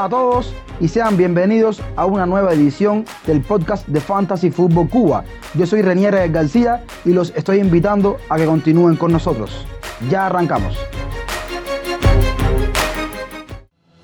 Hola a todos y sean bienvenidos a una nueva edición del podcast de Fantasy Football Cuba. Yo soy Renier García y los estoy invitando a que continúen con nosotros. Ya arrancamos.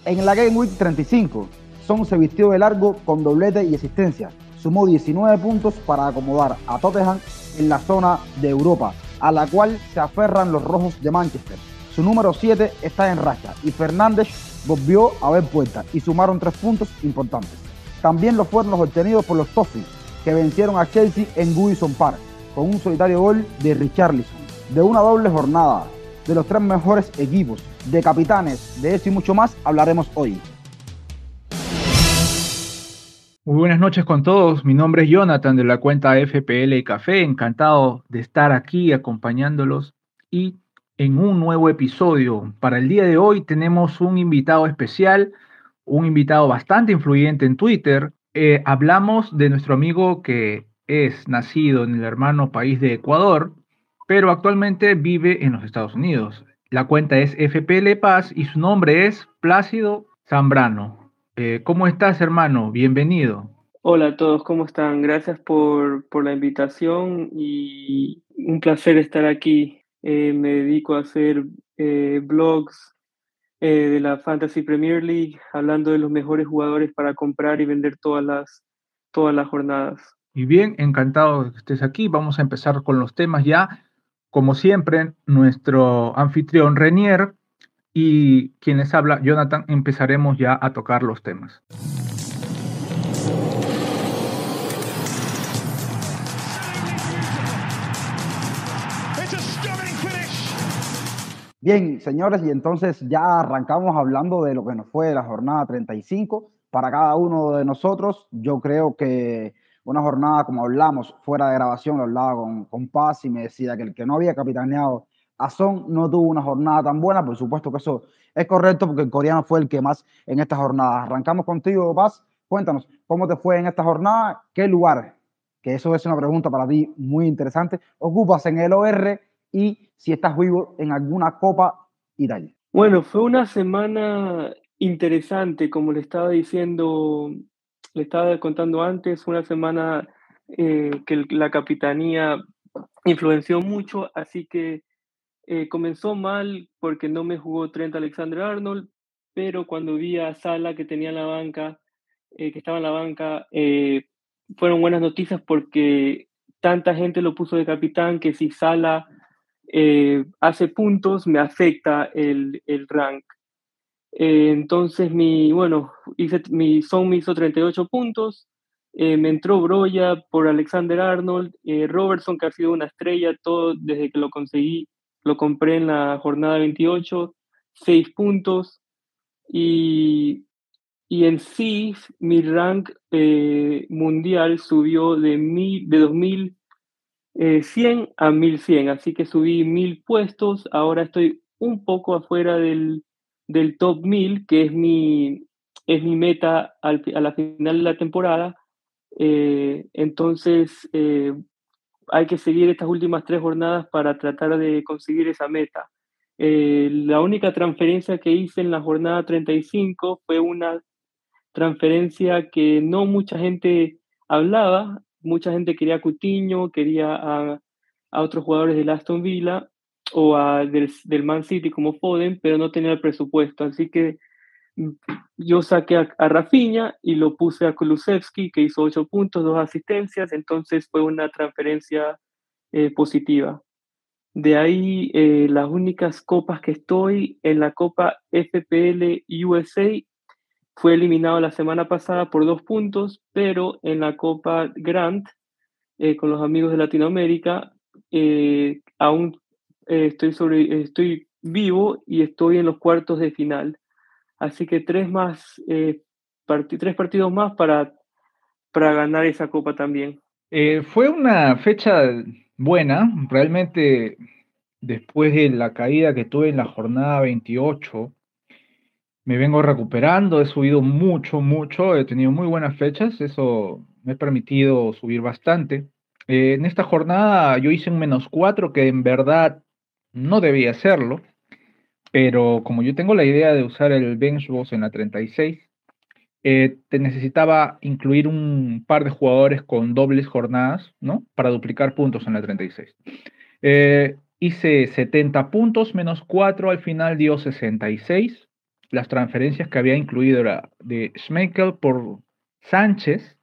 En la Game Week 35, Son se vistió de largo con doblete y asistencia. Sumó 19 puntos para acomodar a Tottenham en la zona de Europa, a la cual se aferran los rojos de Manchester. Su número 7 está en racha y Fernández volvió a ver puertas y sumaron tres puntos importantes. También lo fueron los obtenidos por los Toffees, que vencieron a Chelsea en Goodison Park con un solitario gol de Richarlison. De una doble jornada, de los tres mejores equipos, de capitanes, de eso y mucho más hablaremos hoy. Muy buenas noches con todos. Mi nombre es Jonathan de la cuenta FPL Café. Encantado de estar aquí acompañándolos y en un nuevo episodio. Para el día de hoy tenemos un invitado especial, un invitado bastante influyente en Twitter. Eh, hablamos de nuestro amigo que es nacido en el hermano país de Ecuador, pero actualmente vive en los Estados Unidos. La cuenta es FPL Paz y su nombre es Plácido Zambrano. Eh, ¿Cómo estás, hermano? Bienvenido. Hola a todos, ¿cómo están? Gracias por, por la invitación y un placer estar aquí eh, me dedico a hacer eh, blogs eh, de la Fantasy Premier League, hablando de los mejores jugadores para comprar y vender todas las, todas las jornadas. Y bien, encantado de que estés aquí. Vamos a empezar con los temas ya. Como siempre, nuestro anfitrión Renier y quienes habla Jonathan, empezaremos ya a tocar los temas. Bien, señores, y entonces ya arrancamos hablando de lo que nos fue la jornada 35 para cada uno de nosotros. Yo creo que una jornada, como hablamos fuera de grabación, lo hablaba con, con Paz y me decía que el que no había capitaneado a Son no tuvo una jornada tan buena. Por supuesto que eso es correcto porque el coreano fue el que más en esta jornada. Arrancamos contigo, Paz. Cuéntanos, ¿cómo te fue en esta jornada? ¿Qué lugar? Que eso es una pregunta para ti muy interesante. Ocupas en el OR y si estás vivo en alguna Copa Italia. Bueno, fue una semana interesante, como le estaba diciendo, le estaba contando antes, una semana eh, que la capitanía influenció mucho, así que eh, comenzó mal porque no me jugó Trent Alexander Arnold, pero cuando vi a Sala que tenía la banca, eh, que estaba en la banca, fueron buenas noticias porque tanta gente lo puso de capitán que si Sala eh, hace puntos, me afecta el, el rank. Eh, entonces, mi, bueno, hice, mi Son me hizo 38 puntos, eh, me entró Broya por Alexander Arnold, Robertson, que ha sido una estrella todo desde que lo conseguí, lo compré en la jornada 28, 6 puntos, y, y en sí, mi rank mundial subió de, mil, de 2000 100 eh, a 1100, así que subí 1000 puestos, ahora estoy un poco afuera del, del top 1000, que es mi, es mi meta a la final de la temporada. Eh, entonces, eh, hay que seguir estas últimas tres jornadas para tratar de conseguir esa meta. la única transferencia que hice en la jornada 35 fue una transferencia que no mucha gente hablaba, mucha gente quería a Cutiño, quería a, otros jugadores del Aston Villa o a, del, Man City como Foden, pero no tenía el presupuesto. Así que mm, yo saqué a, a y lo puse a Kulusevski, que hizo ocho puntos, dos asistencias, entonces fue una transferencia eh, positiva. De ahí eh, las únicas copas que estoy en la Copa FPL USA fue eliminado la semana pasada por dos puntos, pero en la Copa Grant, eh, con los amigos de Latinoamérica, eh, aún eh, estoy, sobre, estoy vivo y estoy en los cuartos de final. Así que tres, más, tres partidos más para, para ganar esa copa también. fue una fecha buena, realmente después de la caída que tuve en la jornada 28, me vengo recuperando, he subido mucho, mucho, he tenido muy buenas fechas, eso me ha permitido subir bastante. Eh, en esta jornada yo hice un menos 4 que en verdad no debía hacerlo, pero como yo tengo la idea de usar el bench boss en la 36, eh, te necesitaba incluir un par de jugadores con dobles jornadas, ¿no? Para duplicar puntos en la 36. Eh, hice 70 puntos menos 4, al final dio 66. Las transferencias que había incluido era de Schmeichel por Sánchez,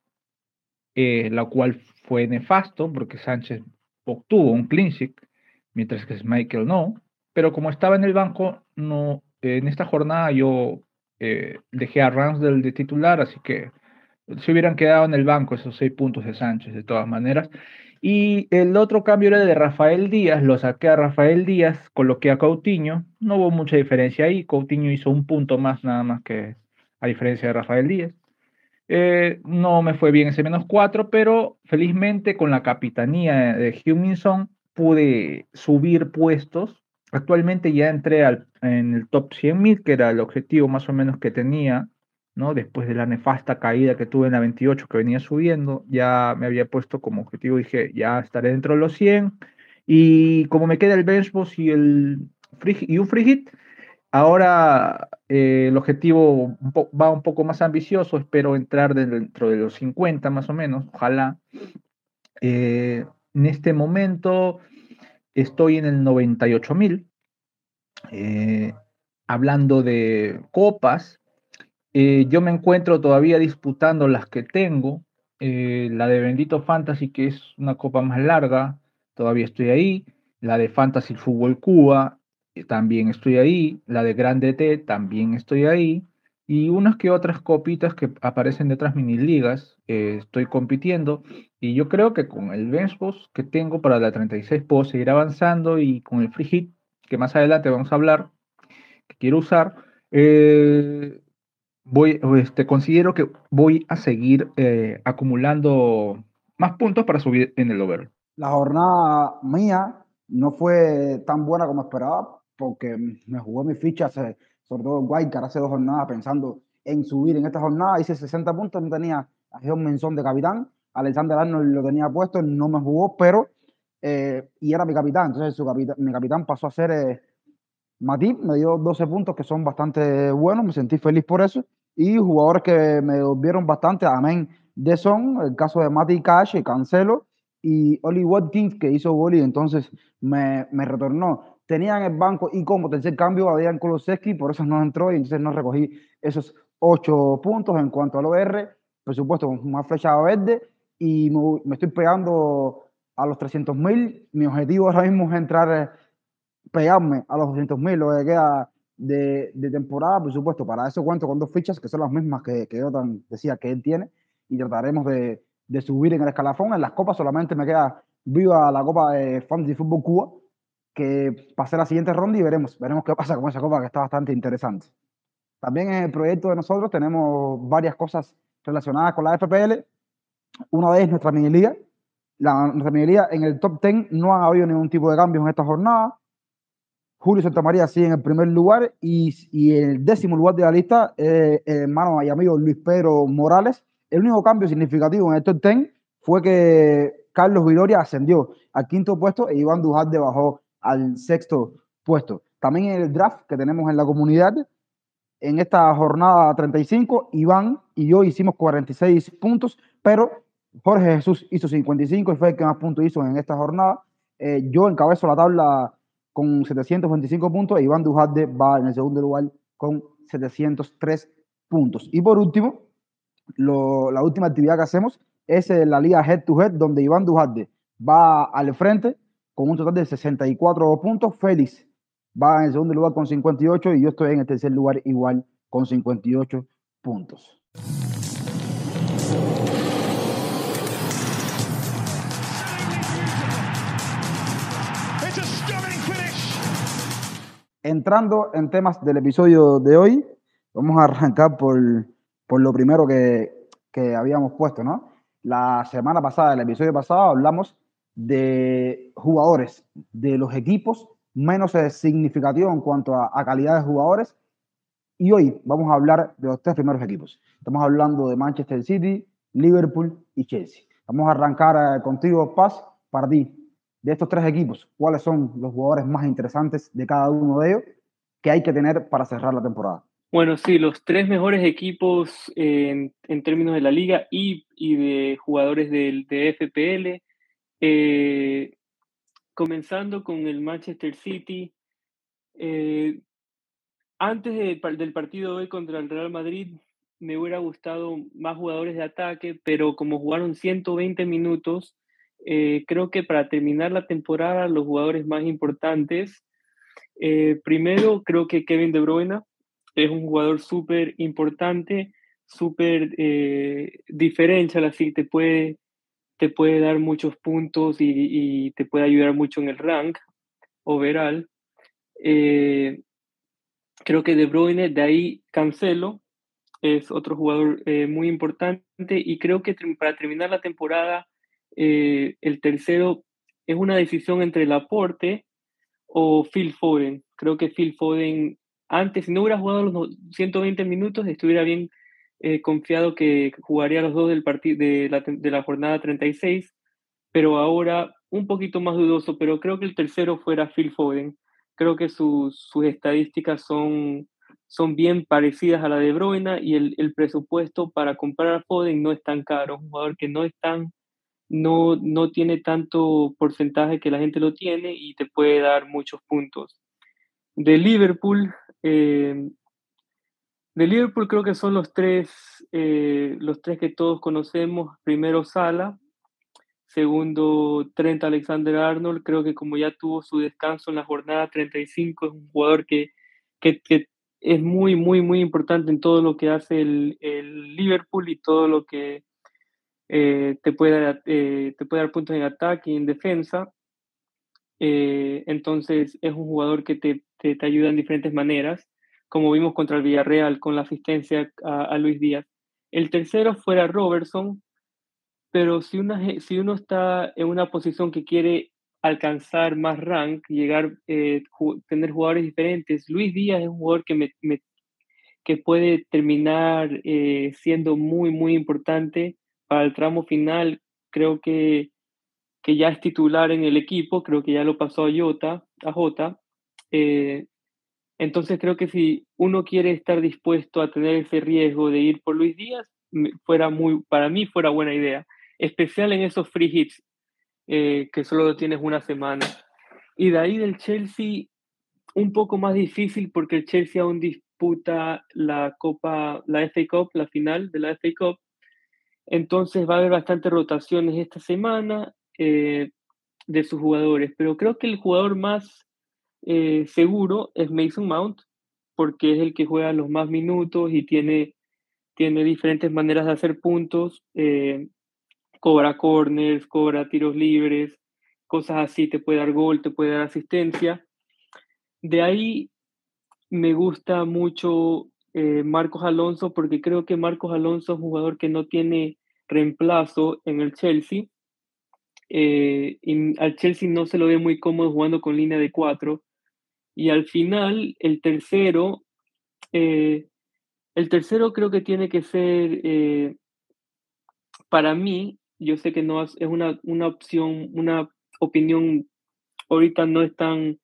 eh, la cual fue nefasto porque Sánchez obtuvo un sheet, mientras que Schmeichel no. Pero como estaba en el banco, no, en esta jornada yo eh, dejé a Ramsdale de titular, así que se hubieran quedado en el banco esos seis puntos de Sánchez de todas maneras. Y el otro cambio era de Rafael Díaz, lo saqué a Rafael Díaz, coloqué a Coutinho, no hubo mucha diferencia ahí, Coutinho hizo un punto más nada más que a diferencia de Rafael Díaz. Eh, no me fue bien ese menos cuatro, pero felizmente con la capitanía de Huminson pude subir puestos Actualmente ya entré al, en el top 100.000, que era el objetivo más o menos que tenía, Después de la nefasta caída que tuve en la 28, que venía subiendo, ya me había puesto como objetivo, dije, ya estaré dentro de los 100. Y como me queda el benchbox y, el y un free hit, ahora eh, el objetivo va un poco más ambicioso, espero entrar dentro de los 50 más o menos, ojalá. Eh, en este momento estoy en el 98 mil. Eh, hablando de copas, eh, yo me encuentro todavía disputando las que tengo. Eh, la de Bendito Fantasy, que es una copa más larga, todavía estoy ahí. La de Fantasy Fútbol Cuba, también estoy ahí. La de Grande T, también estoy ahí y unas que otras copitas que aparecen de otras mini ligas. Eh, estoy compitiendo y yo creo que con el Benchbox que tengo para la 36 puedo seguir avanzando y con el Free Hit, que más adelante vamos a hablar, que quiero usar, eh, voy, este, considero que voy a seguir eh, acumulando más puntos para subir en el over. La jornada mía no fue tan buena como esperaba porque me jugó mi ficha hace sobre todo Guaycar hace dos jornadas pensando en subir en esta jornada, hice 60 puntos, no tenía a John Menzón de capitán, Alexander Arnold lo tenía puesto, no me jugó, pero, eh, y era mi capitán, entonces su capitán, mi capitán pasó a ser eh, Matip, me dio 12 puntos que son bastante buenos, me sentí feliz por eso, y jugadores que me volvieron bastante, amén, de son, el caso de Mati Cash, Cancelo, y Oli Watkins, que hizo gol y entonces me, me retornó. Tenía en el banco y como tercer cambio a Dejan Kulusevski, por eso no entró y entonces no recogí esos ocho puntos en cuanto al OR, por supuesto, una flecha verde y me, estoy pegando a los 300 mil. Mi objetivo ahora mismo es entrar, eh, pegarme a los 200 mil, lo que queda de, de, temporada, por supuesto. Para eso cuento con dos fichas que son las mismas que, que yo decía que él tiene y trataremos de, de subir en el escalafón. En las copas solamente me queda viva la Copa de Fantasy Fútbol Cuba que pase la siguiente ronda y veremos, veremos qué pasa con esa copa que está bastante interesante. También en el proyecto de nosotros tenemos varias cosas relacionadas con la FPL. Una de ellas nuestra mini. La, nuestra mini en el top 10 no ha habido ningún tipo de cambios en esta jornada. Julio Santamaría sigue en el primer lugar y, y el décimo lugar de la lista, eh, hermano y amigo Luis Pedro Morales. El único cambio significativo en el top 10 fue que Carlos Viloria ascendió al quinto puesto e Iván Dujalde bajó al sexto puesto. También en el draft que tenemos en la comunidad, en esta jornada 35, Iván y yo hicimos 46 puntos, pero Jorge Jesús hizo 55 y fue el que más puntos hizo en esta jornada. Eh, yo encabezo la tabla con 725 puntos e Iván Dujarde va en el segundo lugar con 703 puntos. Y por último, la última actividad que hacemos es la liga Head to Head, donde Iván Dujarde va al frente con un total de 64 puntos. Félix va en el segundo lugar con 58 y yo estoy en el tercer lugar igual con 58 puntos. Entrando en temas del episodio de hoy, vamos a arrancar por, por lo primero que, que habíamos puesto, ¿no? La semana pasada, el episodio pasado, hablamos de jugadores de los equipos menos significativo en cuanto a, calidad de jugadores. Y hoy vamos a hablar de los tres primeros equipos. Estamos hablando de Manchester City, Liverpool y Chelsea. Vamos a arrancar eh, contigo, Paz, para ti. De estos tres equipos, ¿cuáles son los jugadores más interesantes de cada uno de ellos que hay que tener para cerrar la temporada? Bueno, sí, los tres mejores equipos en, términos de la liga y, de jugadores del, de FPL. Eh, comenzando con el Manchester City. Eh, antes del partido hoy contra el Real Madrid, me hubiera gustado más jugadores de ataque, pero como jugaron 120 minutos, eh, creo que para terminar la temporada, los jugadores más importantes, primero creo que Kevin De Bruyne, es un jugador súper importante, súper eh, diferencial, así te puede, te puede dar muchos puntos y, te puede ayudar mucho en el rank overall. Eh, creo que De Bruyne, de ahí Cancelo, es otro jugador eh, muy importante y creo que para terminar la temporada, eh, el tercero es una decisión entre Laporte o Phil Foden. Creo que Phil Foden antes, si no hubiera jugado los 120 minutos, estuviera bien eh, confiado que jugaría los dos del de la, de la jornada 36, pero ahora un poquito más dudoso, pero creo que el tercero fuera Phil Foden. Creo que sus, sus estadísticas son, son bien parecidas a la de Bruyne y el, el, presupuesto para comprar a Foden no es tan caro, un jugador que no es tan, no, no tiene tanto porcentaje que la gente lo tiene y te puede dar muchos puntos. De Liverpool, eh, de Liverpool creo que son los tres, eh, los tres que todos conocemos. Primero Sala, segundo Trent Alexander Arnold. Creo que como ya tuvo su descanso en la jornada 35, es un jugador que, que, es muy, muy, muy importante en todo lo que hace el, el Liverpool y todo lo que eh, te, puede, te puede dar puntos en ataque y en defensa. entonces es un jugador que te, te, te ayuda en diferentes maneras como vimos contra el Villarreal con la asistencia a, Luis Díaz. El tercero fuera Robertson, pero si, una, si uno está en una posición que quiere alcanzar más rank, llegar, eh, tener jugadores diferentes, Luis Díaz es un jugador que, me, que puede terminar eh, siendo muy, muy importante para el tramo final. Creo que, que ya es titular en el equipo, creo que ya lo pasó a Jota, a Jota. Eh, entonces creo que si uno quiere estar dispuesto a tener ese riesgo de ir por Luis Díaz, fuera muy, para mí fuera buena idea, especial en esos free hits eh, que solo tienes una semana. Y de ahí del Chelsea, un poco más difícil porque el Chelsea aún disputa la Copa, la FA Cup, la final de la FA Cup. Entonces va a haber bastantes rotaciones esta semana eh, de sus jugadores, pero creo que el jugador más eh, seguro es Mason Mount, porque es el que juega los más minutos y tiene, tiene diferentes maneras de hacer puntos, eh, cobra corners, cobra tiros libres, cosas así, te puede dar gol, te puede dar asistencia. De ahí me gusta mucho eh, Marcos Alonso, porque creo que Marcos Alonso es un jugador que no tiene reemplazo en el Chelsea. y al Chelsea no se lo ve muy cómodo jugando con línea de cuatro. Y al final, el tercero, eh, el tercero creo que tiene que ser, eh, para mí, yo sé que no es una, una opción, una opinión ahorita no es tan,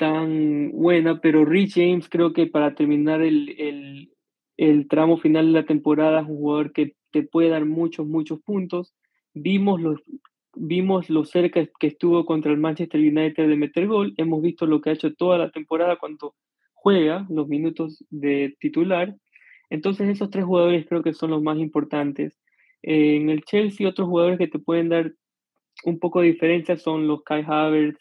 tan buena, pero Rich James creo que para terminar el, el, el tramo final de la temporada es un jugador que te puede dar muchos, muchos puntos. Vimos los, vimos lo cerca que estuvo contra el Manchester United de meter gol, hemos visto lo que ha hecho toda la temporada cuando juega los minutos de titular. Entonces esos tres jugadores creo que son los más importantes. en el Chelsea otros jugadores que te pueden dar un poco de diferencia son los Kai Havertz,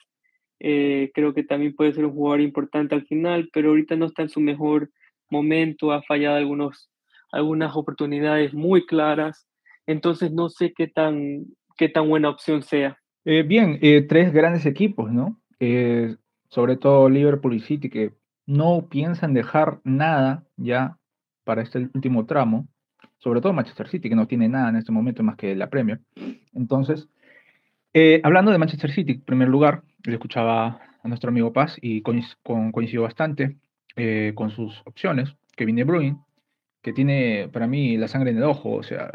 eh, creo que también puede ser un jugador importante al final, pero ahorita no está en su mejor momento, ha fallado algunos, algunas oportunidades muy claras, entonces no sé qué tan, qué tan buena opción sea. Eh, bien, eh, tres grandes equipos, ¿no? sobre todo Liverpool y City, que no piensan dejar nada ya para este último tramo, sobre todo Manchester City, que no tiene nada en este momento más que la Premier. Entonces, eh, hablando de Manchester City, en primer lugar, le escuchaba a nuestro amigo Paz y coincidió bastante con sus opciones, Kevin De Bruyne, que tiene para mí la sangre en el ojo, o sea,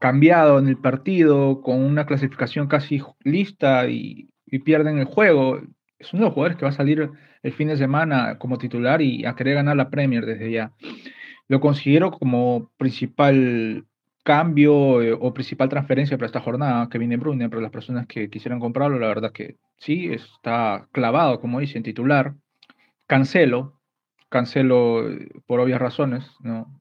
cambiado en el partido, con una clasificación casi lista y, pierden el juego. es uno de los jugadores que va a salir el fin de semana como titular y a querer ganar la Premier desde ya. Lo considero como principal cambio eh, o principal transferencia para esta jornada, que viene Brune, para las personas que quisieran comprarlo, la verdad que sí, está clavado, como dicen, titular. Cancelo, cancelo eh, por obvias razones, no,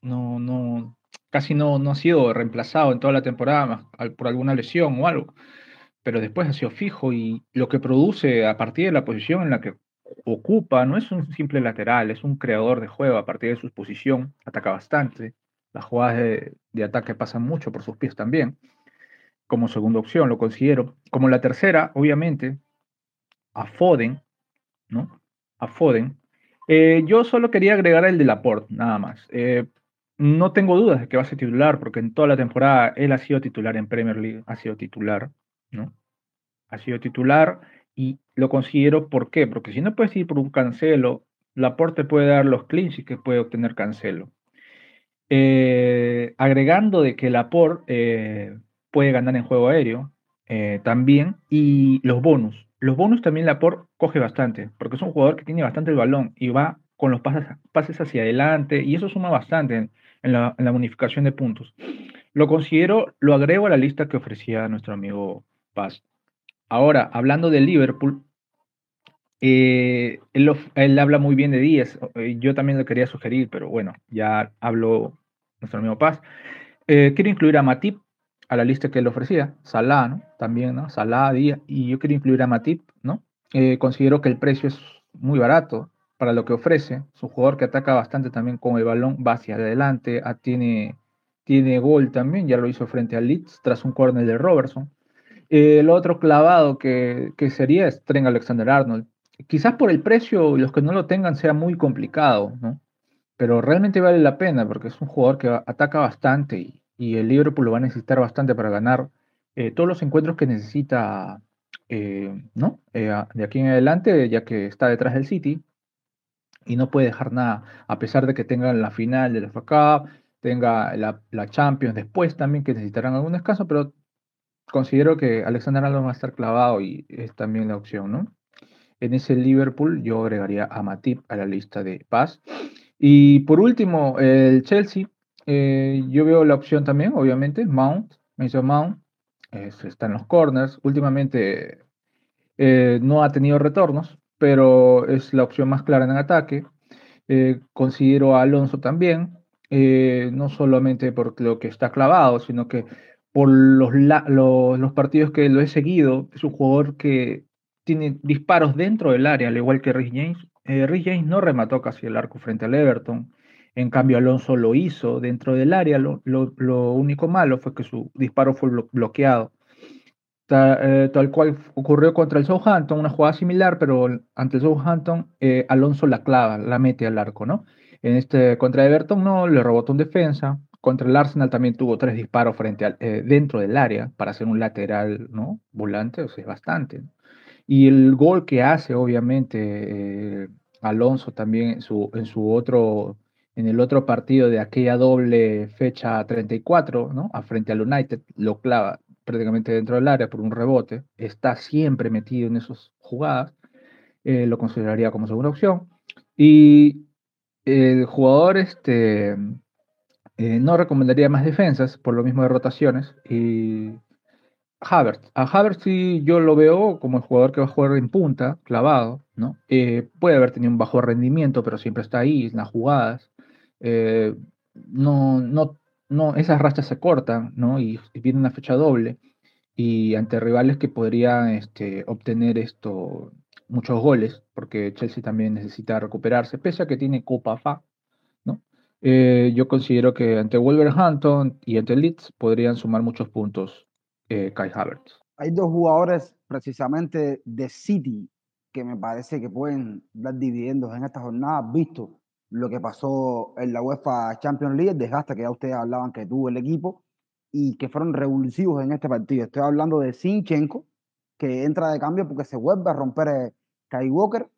no, no, casi no, no ha sido reemplazado en toda la temporada por alguna lesión o algo, pero después ha sido fijo y lo que produce a partir de la posición en la que ocupa no es un simple lateral, es un creador de juego a partir de su posición, ataca bastante, las jugadas de, ataque pasan mucho por sus pies también, como segunda opción lo considero, como la tercera, obviamente, a Foden, ¿no? A Foden. Eh, yo solo quería agregar el de Laporte, nada más. Eh, no tengo dudas de que va a ser titular, porque en toda la temporada él ha sido titular en Premier League, ha sido titular, ¿no? Ha sido titular y lo considero, ¿por qué? Porque si no puedes ir por un cancelo, Laporte puede dar los clinches que puede obtener cancelo. Eh, agregando de que Laporte eh, puede ganar en juego aéreo eh, también y los bonus. Los bonus también Laporte coge bastante, porque es un jugador que tiene bastante el balón y va con los pases, pases hacia adelante y eso suma bastante en la, bonificación de puntos. Lo considero, lo agrego a la lista que ofrecía nuestro amigo Paz. Ahora, hablando de Liverpool, eh, él, habla muy bien de Díaz. Eh, yo también lo quería sugerir, pero bueno, ya habló nuestro amigo Paz. Eh, quiero incluir a Matip a la lista que él ofrecía. Salah, ¿no? También, ¿no? Salah, Díaz. Y yo quiero incluir a Matip, ¿no? considero que el precio es muy barato para lo que ofrece. Es un jugador que ataca bastante también con el balón, va hacia adelante, ah, tiene, tiene gol también, ya lo hizo frente al Leeds tras un córner de Robertson. Eh, el otro clavado que, sería es Tren Alexander Arnold. Quizás por el precio, los que no lo tengan sea muy complicado, ¿no? Pero realmente vale la pena porque es un jugador que ataca bastante y, el Liverpool lo va a necesitar bastante para ganar eh, todos los encuentros que necesita, eh, ¿no? de aquí en adelante, ya que está detrás del City, y no puede dejar nada, a pesar de que tengan la final de la FA tenga la, Champions después también, que necesitarán algún descanso, pero considero que Alexander Arnold va a estar clavado y es también la opción, ¿no? En ese Liverpool yo agregaría a Matip a la lista de Paz. Y por último, el Chelsea, eh, yo veo la opción también, obviamente, Mount, Mason Mount, está en los corners. Últimamente eh, no ha tenido retornos, pero es la opción más clara en el ataque. Eh, considero a Alonso también, no solamente por lo que está clavado, sino que por los, los, partidos que lo he seguido, es un jugador que tiene disparos dentro del área, al igual que Rhys James. Eh, Rhys James no remató casi el arco frente al Everton, en cambio Alonso lo hizo dentro del área, lo, único malo fue que su disparo fue bloqueado. Eh, tal, cual ocurrió contra el Southampton, una jugada similar, pero ante el Southampton eh, Alonso la clava, la mete al arco, ¿no? En este contra Everton no, le robotó un defensa. Contra el Arsenal también tuvo tres disparos frente eh, dentro del área para hacer un lateral, ¿no? Volante, o sea, bastante. Y el gol que hace, obviamente, Alonso también en su, en su otro, en el otro partido de aquella doble fecha 34, ¿no? A frente al United, lo clava prácticamente dentro del área por un rebote, está siempre metido en esas jugadas, eh, lo consideraría como segunda opción. Y el jugador este, eh, no recomendaría más defensas por lo mismo de rotaciones. Y Havertz, a Havertz sí yo lo veo como el jugador que va a jugar en punta, clavado, ¿no? Eh, puede haber tenido un bajo rendimiento, pero siempre está ahí en las jugadas. no, no no, esas rachas se cortan, ¿no? Y, viene una fecha doble. Y ante rivales que podrían este, obtener esto, muchos goles, porque Chelsea también necesita recuperarse, pese a que tiene Copa FA. Eh, yo considero que ante Wolverhampton y ante Leeds podrían sumar muchos puntos eh, Kai Havertz. Hay dos jugadores precisamente de City que me parece que pueden dar dividendos en esta jornada, visto lo que pasó en la UEFA Champions League, el desgaste que ya ustedes hablaban que tuvo el equipo y que fueron revulsivos en este partido. Estoy hablando de Sinchenko, que entra de cambio porque se vuelve a romper eh, Kai Walker.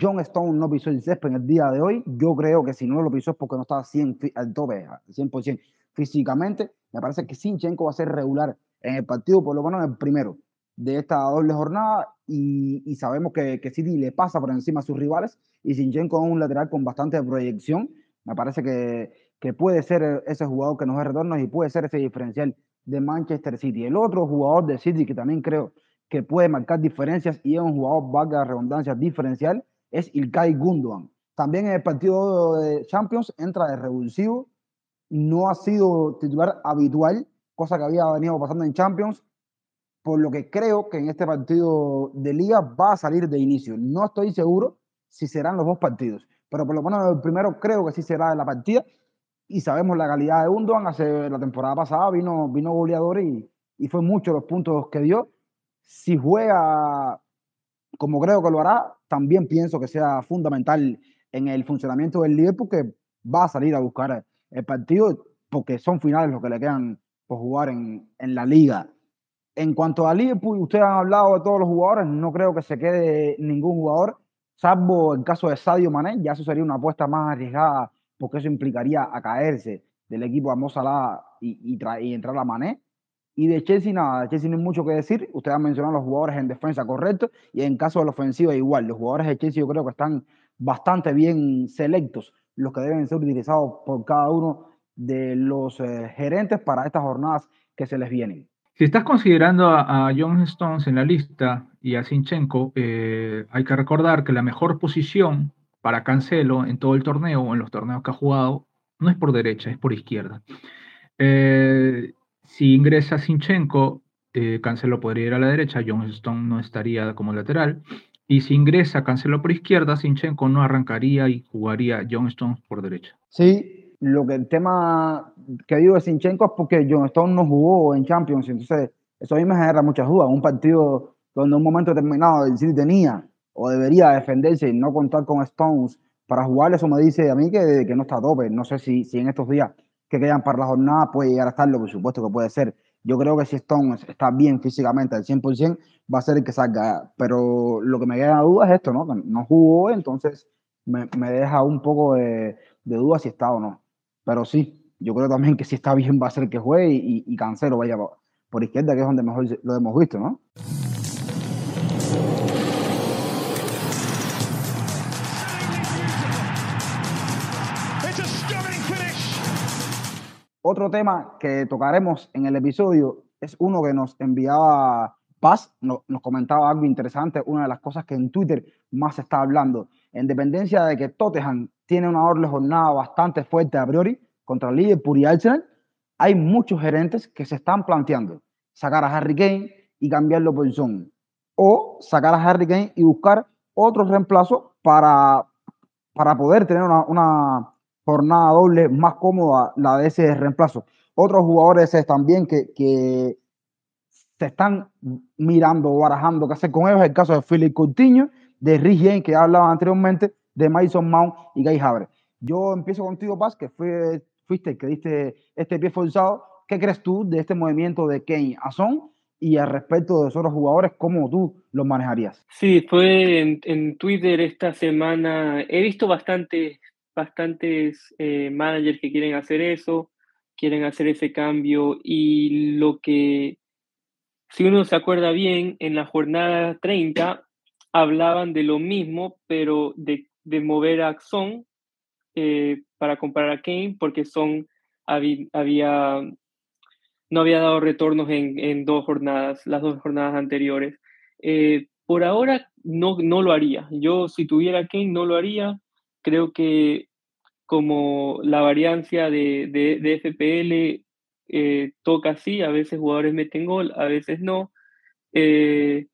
John Stone no pisó el césped en el día de hoy. Yo creo que si no lo pisó es porque no estaba 100, al tope, 100% físicamente. Me parece que Sinchenko va a ser regular en el partido, por lo menos en el primero de esta doble jornada. y, sabemos que, que, City le pasa por encima a sus rivales y Sinchenko es un lateral con bastante proyección. Me parece que, que puede ser ese jugador que nos dé retornos y puede ser ese diferencial de Manchester City. El otro jugador de City que también creo que puede marcar diferencias y es un jugador, valga la redundancia, diferencial, es Ilkay Gundogan. También en el partido de Champions entra de revulsivo, no ha sido titular habitual, cosa que había venido pasando en Champions, por lo que creo que en este partido de liga va a salir de inicio. No estoy seguro si serán los dos partidos, pero por lo menos el primero creo que sí será de la partida y sabemos la calidad de Gundogan. Hace la temporada pasada vino, vino goleador y, y fue mucho los puntos que dio. Si juega como creo que lo hará, también pienso que sea fundamental en el funcionamiento del Liverpool, que va a salir a buscar el partido, porque son finales los que le quedan por jugar en, en la liga. En cuanto a Liverpool, ustedes han hablado de todos los jugadores, no creo que se quede ningún jugador, salvo el caso de Sadio Mané, ya eso sería una apuesta más arriesgada, porque eso implicaría a caerse del equipo a Mozalá y, y, y entrar a Mané. Y de Chelsea, nada, de Chelsea no hay mucho que decir. Ustedes han mencionado los jugadores en defensa, correcto. Y en caso de la ofensiva, igual. Los jugadores de Chelsea yo creo que están bastante bien selectos, los que deben ser utilizados por cada uno de los eh, gerentes para estas jornadas que se les vienen. Si estás considerando a, John Stones en la lista y a Sinchenko, eh, hay que recordar que la mejor posición para Cancelo en todo el torneo, o en los torneos que ha jugado, no es por derecha, es por izquierda. Eh, si ingresa Sinchenko, eh, Cancelo podría ir a la derecha, John Stone no estaría como lateral. Y si ingresa Cancelo por izquierda, Sinchenko no arrancaría y jugaría John Stone por derecha. Sí, lo que el tema que digo de Sinchenko es porque John Stone no jugó en Champions, entonces eso a mí me genera muchas dudas. Un partido donde en un momento determinado el City tenía o debería defenderse y no contar con Stones para jugar, eso me dice a mí que, que no está a tope. No sé si, si en estos días que quedan para la jornada puede llegar a estarlo, por supuesto que puede ser. Yo creo que si Stone está bien físicamente al 100%, va a ser el que salga. Pero lo que me queda duda es esto, ¿no? No jugó, entonces me, me deja un poco de, de, duda si está o no. Pero sí, yo creo también que si está bien va a ser el que juegue y, y Cancelo vaya por izquierda, que es donde mejor lo hemos visto, ¿no? Otro tema que tocaremos en el episodio es uno que nos enviaba Paz, nos, comentaba algo interesante, una de las cosas que en Twitter más se está hablando, en dependencia de que Tottenham tiene una doble jornada bastante fuerte a priori contra Liverpool y Arsenal, hay muchos gerentes que se están planteando sacar a Harry Kane y cambiarlo por Son, o sacar a Harry Kane y buscar otro reemplazo para, para poder tener una, una jornada doble más cómoda la de ese reemplazo. Otros jugadores también que, que se están mirando barajando qué hacer con ellos, el caso de Philip Coutinho, de James, que hablaba anteriormente, de Mason Mount y Guy Havertz. Yo empiezo contigo, Paz, que fue, fuiste el que diste este pie forzado. ¿Qué crees tú de este movimiento de Kane a Son? Y al respecto de esos otros jugadores, ¿cómo tú los manejarías? Sí, fue en, en Twitter esta semana. He visto bastante bastantes eh, managers que quieren hacer eso, quieren hacer ese cambio y lo que, si uno se acuerda bien, en la jornada 30 hablaban de lo mismo, pero de, de mover a Son eh, para comprar a Kane, porque Son había, no había dado retornos en, en, dos jornadas, las dos jornadas anteriores. Eh, por ahora no, no lo haría. Yo si tuviera Kane no lo haría creo que como la variancia de, de, FPL eh, toca así, a veces jugadores meten gol, a veces no. Eh,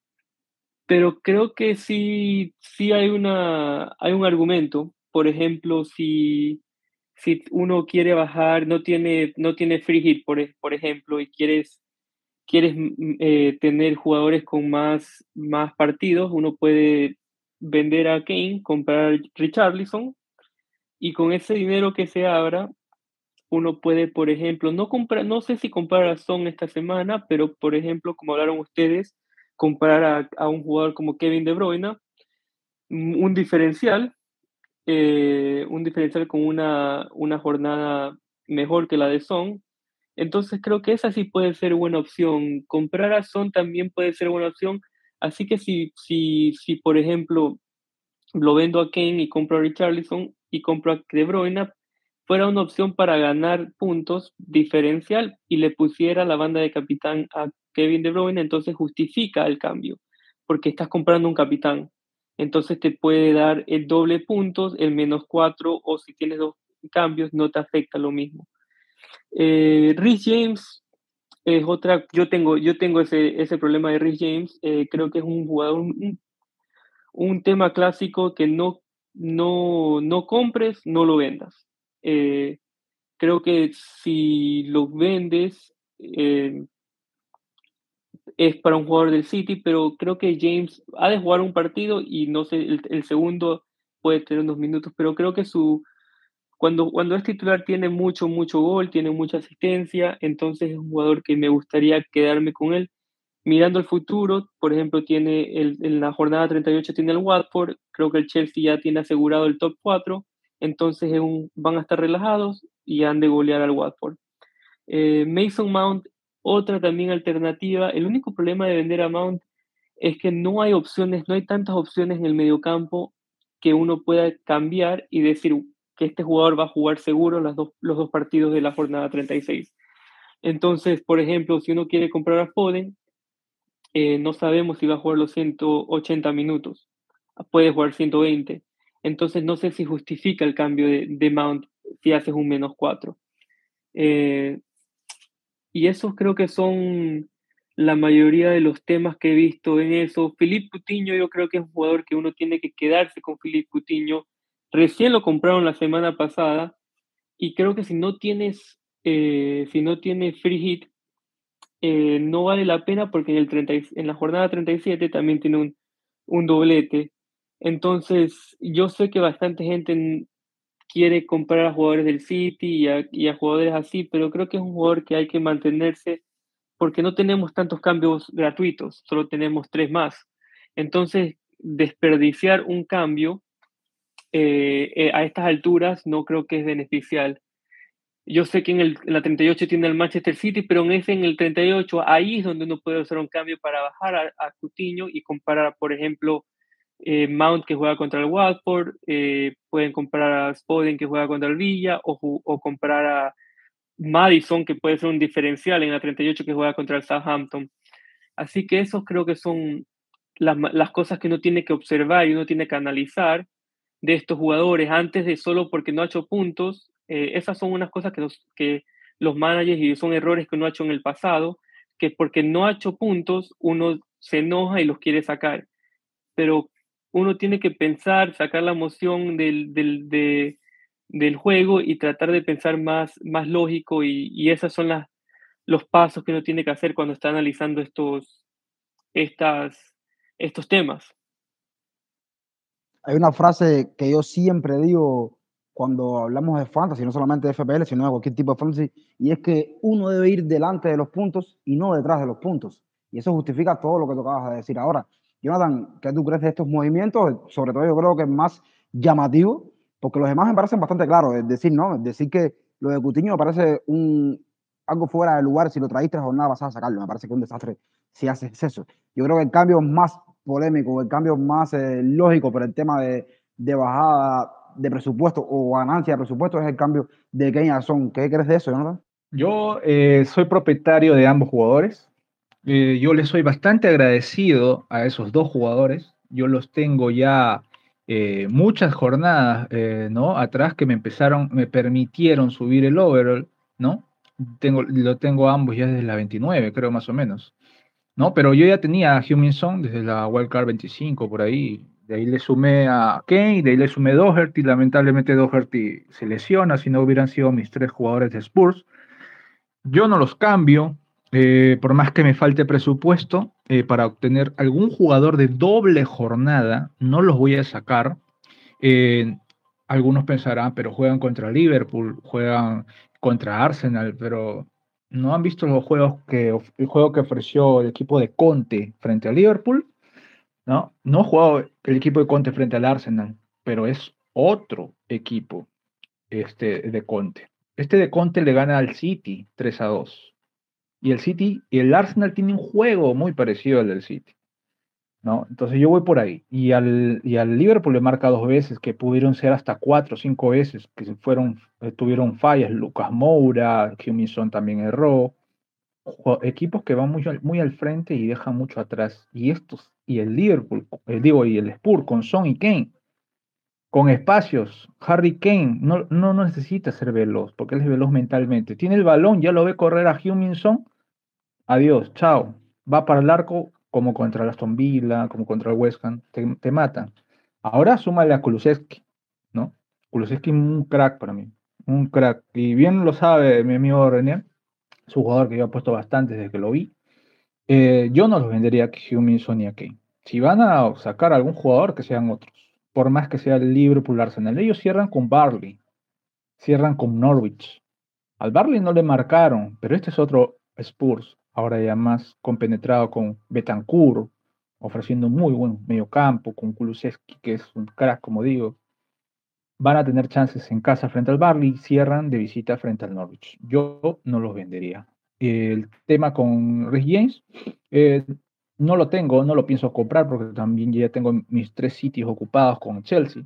pero creo que sí, sí hay, una, hay un argumento. Por ejemplo, si, si uno quiere bajar, no tiene, no tiene free hit, por, por ejemplo, y quieres, quieres mm, eh, tener jugadores con más, más partidos, uno puede vender a Kane, comprar Richarlison y con ese dinero que se abra, uno puede, por ejemplo, no comprar, no sé si comprar a Son esta semana, pero por ejemplo, como hablaron ustedes, comprar a, un jugador como Kevin De Bruyne, mm, un diferencial, eh, un diferencial con una, una jornada mejor que la de Son. Entonces creo que esa sí puede ser buena opción. Comprar a Son también puede ser buena opción Así que si, si, si por ejemplo, lo vendo a Kane y compro a Richarlison y compro a De Bruyne, fuera una opción para ganar puntos diferencial y le pusiera la banda de capitán a Kevin De Bruyne, entonces justifica el cambio, porque estás comprando un capitán. Entonces te puede dar el doble puntos, el menos cuatro, o si tienes dos cambios, no te afecta lo mismo. Eh, Rhys James es otra, yo tengo, yo tengo ese, ese problema de Rhys James, eh, creo que es un jugador, un, tema clásico que no, no, no compres, no lo vendas. Eh, creo que si lo vendes, eh, es para un jugador del City, pero creo que James ha de jugar un partido y no sé, el, segundo puede tener unos minutos, pero creo que su, cuando, cuando es titular tiene mucho, mucho gol, tiene mucha asistencia, entonces es un jugador que me gustaría quedarme con él. Mirando el futuro, por ejemplo, tiene el, en la jornada 38 tiene el Watford, creo que el Chelsea ya tiene asegurado el top 4, entonces van a estar relajados y han de golear al Watford. Eh, Mason Mount otra también alternativa, el único problema de vender a Mount es que no hay opciones, no hay tantas opciones en el mediocampo que uno pueda cambiar y decir que este jugador va a jugar seguro los dos, los dos partidos de la jornada 36. Entonces, por ejemplo, si uno quiere comprar a Foden, eh, no sabemos si va a jugar los 180 minutos, puede jugar 120. Entonces, no sé si justifica el cambio de, Mount si haces un menos 4. Eh, y esos creo que son la mayoría de los temas que he visto en eso. Filipe Cutiño yo creo que es un jugador que uno tiene que quedarse con Filipe Cutiño. Recién lo compraron la semana pasada y creo que si no tienes, eh, si no tienes free hit, eh, no vale la pena porque en, el 30, en la jornada 37 también tiene un, un doblete. Entonces, yo sé que bastante gente quiere comprar a jugadores del City y a, jugadores así, pero creo que es un jugador que hay que mantenerse porque no tenemos tantos cambios gratuitos, solo tenemos tres más. Entonces, desperdiciar un cambio eh, eh, a estas alturas no creo que es beneficial. Yo sé que en, el, la 38 tiene el Manchester City, pero en ese, en el 38, ahí es donde uno puede hacer un cambio para bajar a, a Coutinho y comparar, por ejemplo, eh, Mount que juega contra el Watford, eh, pueden comprar a Spoden que juega contra el Villa o, o, comprar a Madison que puede ser un diferencial en la 38 que juega contra el Southampton. Así que esos creo que son las, las cosas que uno tiene que observar y uno tiene que analizar de estos jugadores antes de solo porque no ha hecho puntos. Eh, esas son unas cosas que los, que los managers y son errores que uno ha hecho en el pasado, que porque no ha hecho puntos uno se enoja y los quiere sacar. Pero uno tiene que pensar, sacar la emoción del, del, juego y tratar de pensar más, más lógico y, y esos son las, los pasos que uno tiene que hacer cuando está analizando estos, estas, estos temas. Hay una frase que yo siempre digo cuando hablamos de fantasy, no solamente de FPL, sino de cualquier tipo de fantasy, y es que uno debe ir delante de los puntos y no detrás de los puntos. Y eso justifica todo lo que tocabas de decir ahora. Jonathan, ¿qué tú crees de estos movimientos? Sobre todo yo creo que es más llamativo, porque los demás me parecen bastante claros. Es decir, ¿no? Decir que lo de Cutiño me parece un, algo fuera de lugar si lo traíste la jornada pasada a sacarlo. Me parece que es un desastre si haces eso. Yo creo que el cambio más polémico, el cambio más eh, lógico por el tema de, de, bajada de presupuesto o ganancia de presupuesto es el cambio de Kenya Son. ¿Qué crees de eso, Jonathan? Yo eh, soy propietario de ambos jugadores. Eh, yo les soy bastante agradecido a esos dos jugadores. Yo los tengo ya eh, muchas jornadas, eh, ¿no? Atrás que me empezaron, me permitieron subir el overall, ¿no? Tengo, lo tengo ambos ya desde la 29, creo más o menos, ¿no? Pero yo ya tenía a Huminson desde la Wildcard 25, por ahí. De ahí le sumé a Kane, de ahí le sumé Doherty. Lamentablemente Doherty se lesiona, si no hubieran sido mis tres jugadores de Spurs. Yo no los cambio, eh, por más que me falte presupuesto, eh, para obtener algún jugador de doble jornada, no los voy a sacar. Eh, algunos pensarán, pero juegan contra Liverpool, juegan contra Arsenal, pero no han visto los juegos que el juego que ofreció el equipo de Conte frente a Liverpool. No, no ha jugado el equipo de Conte frente al Arsenal, pero es otro equipo este de Conte. Este de Conte le gana al City 3 a 2 y el City y el Arsenal tienen un juego muy parecido al del City. ¿no? Entonces yo voy por ahí. Y al, y al Liverpool le marca dos veces, que pudieron ser hasta cuatro o cinco veces, que fueron, eh, tuvieron fallas. Lucas Moura, Huminson también erró. Equipos que van muy, muy al frente y dejan mucho atrás. Y estos, y el Liverpool, eh, digo, y el Spurs con Son y Kane, con espacios. Harry Kane no, no necesita ser veloz, porque él es veloz mentalmente. Tiene el balón, ya lo ve correr a Huminson. Adiós, chao. Va para el arco, como contra la Aston Villa, como contra el West Ham, te, matan. Ahora súmale a Kulusevski, ¿no? Kulusevski es un crack para mí, un crack. Y bien lo sabe mi amigo René, es un jugador que yo puesto bastante desde que lo vi. Eh, yo no los vendería a Humin y a Kane. Si van a sacar algún jugador, que sean otros. Por más que sea el Liverpool Arsenal. Ellos cierran con Barley, cierran con Norwich. Al Barley no le marcaron, pero este es otro Spurs ahora ya más compenetrado con Betancourt, ofreciendo muy buen mediocampo, con Kulusevski, que es un crack, como digo, van a tener chances en casa frente al Barley, cierran de visita frente al Norwich. Yo no los vendería. El tema con Rhys James, eh, no lo tengo, no lo pienso comprar porque también ya tengo mis tres sitios ocupados con Chelsea.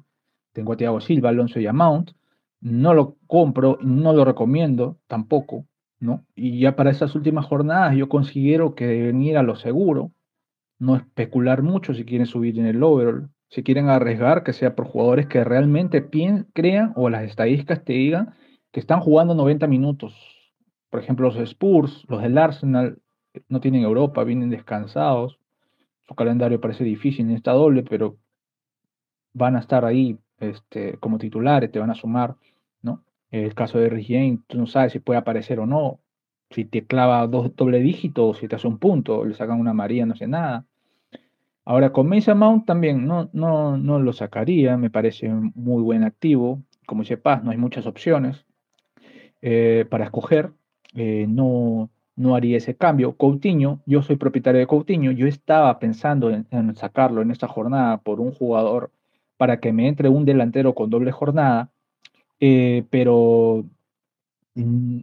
Tengo a Thiago Silva, Alonso y a Mount. No lo compro, no lo recomiendo tampoco. ¿No? Y ya para esas últimas jornadas yo considero que deben ir a lo seguro, no especular mucho si quieren subir en el overall, si quieren arriesgar, que sea por jugadores que realmente crean o las estadísticas te digan que están jugando 90 minutos. Por ejemplo, los Spurs, los del Arsenal, no tienen Europa, vienen descansados. Su calendario parece difícil en esta doble, pero van a estar ahí este, como titulares, te van a sumar. El caso de Rich tú no sabes si puede aparecer o no. Si te clava dos doble dígitos, si te hace un punto, le sacan una María, no sé nada. Ahora con Mesa Mount también no, no, no lo sacaría, me parece muy buen activo. Como dice Paz, no hay muchas opciones eh, para escoger. Eh, no, no haría ese cambio. Coutinho, yo soy propietario de Coutinho, yo estaba pensando en, en, sacarlo en esta jornada por un jugador para que me entre un delantero con doble jornada, eh, pero mm,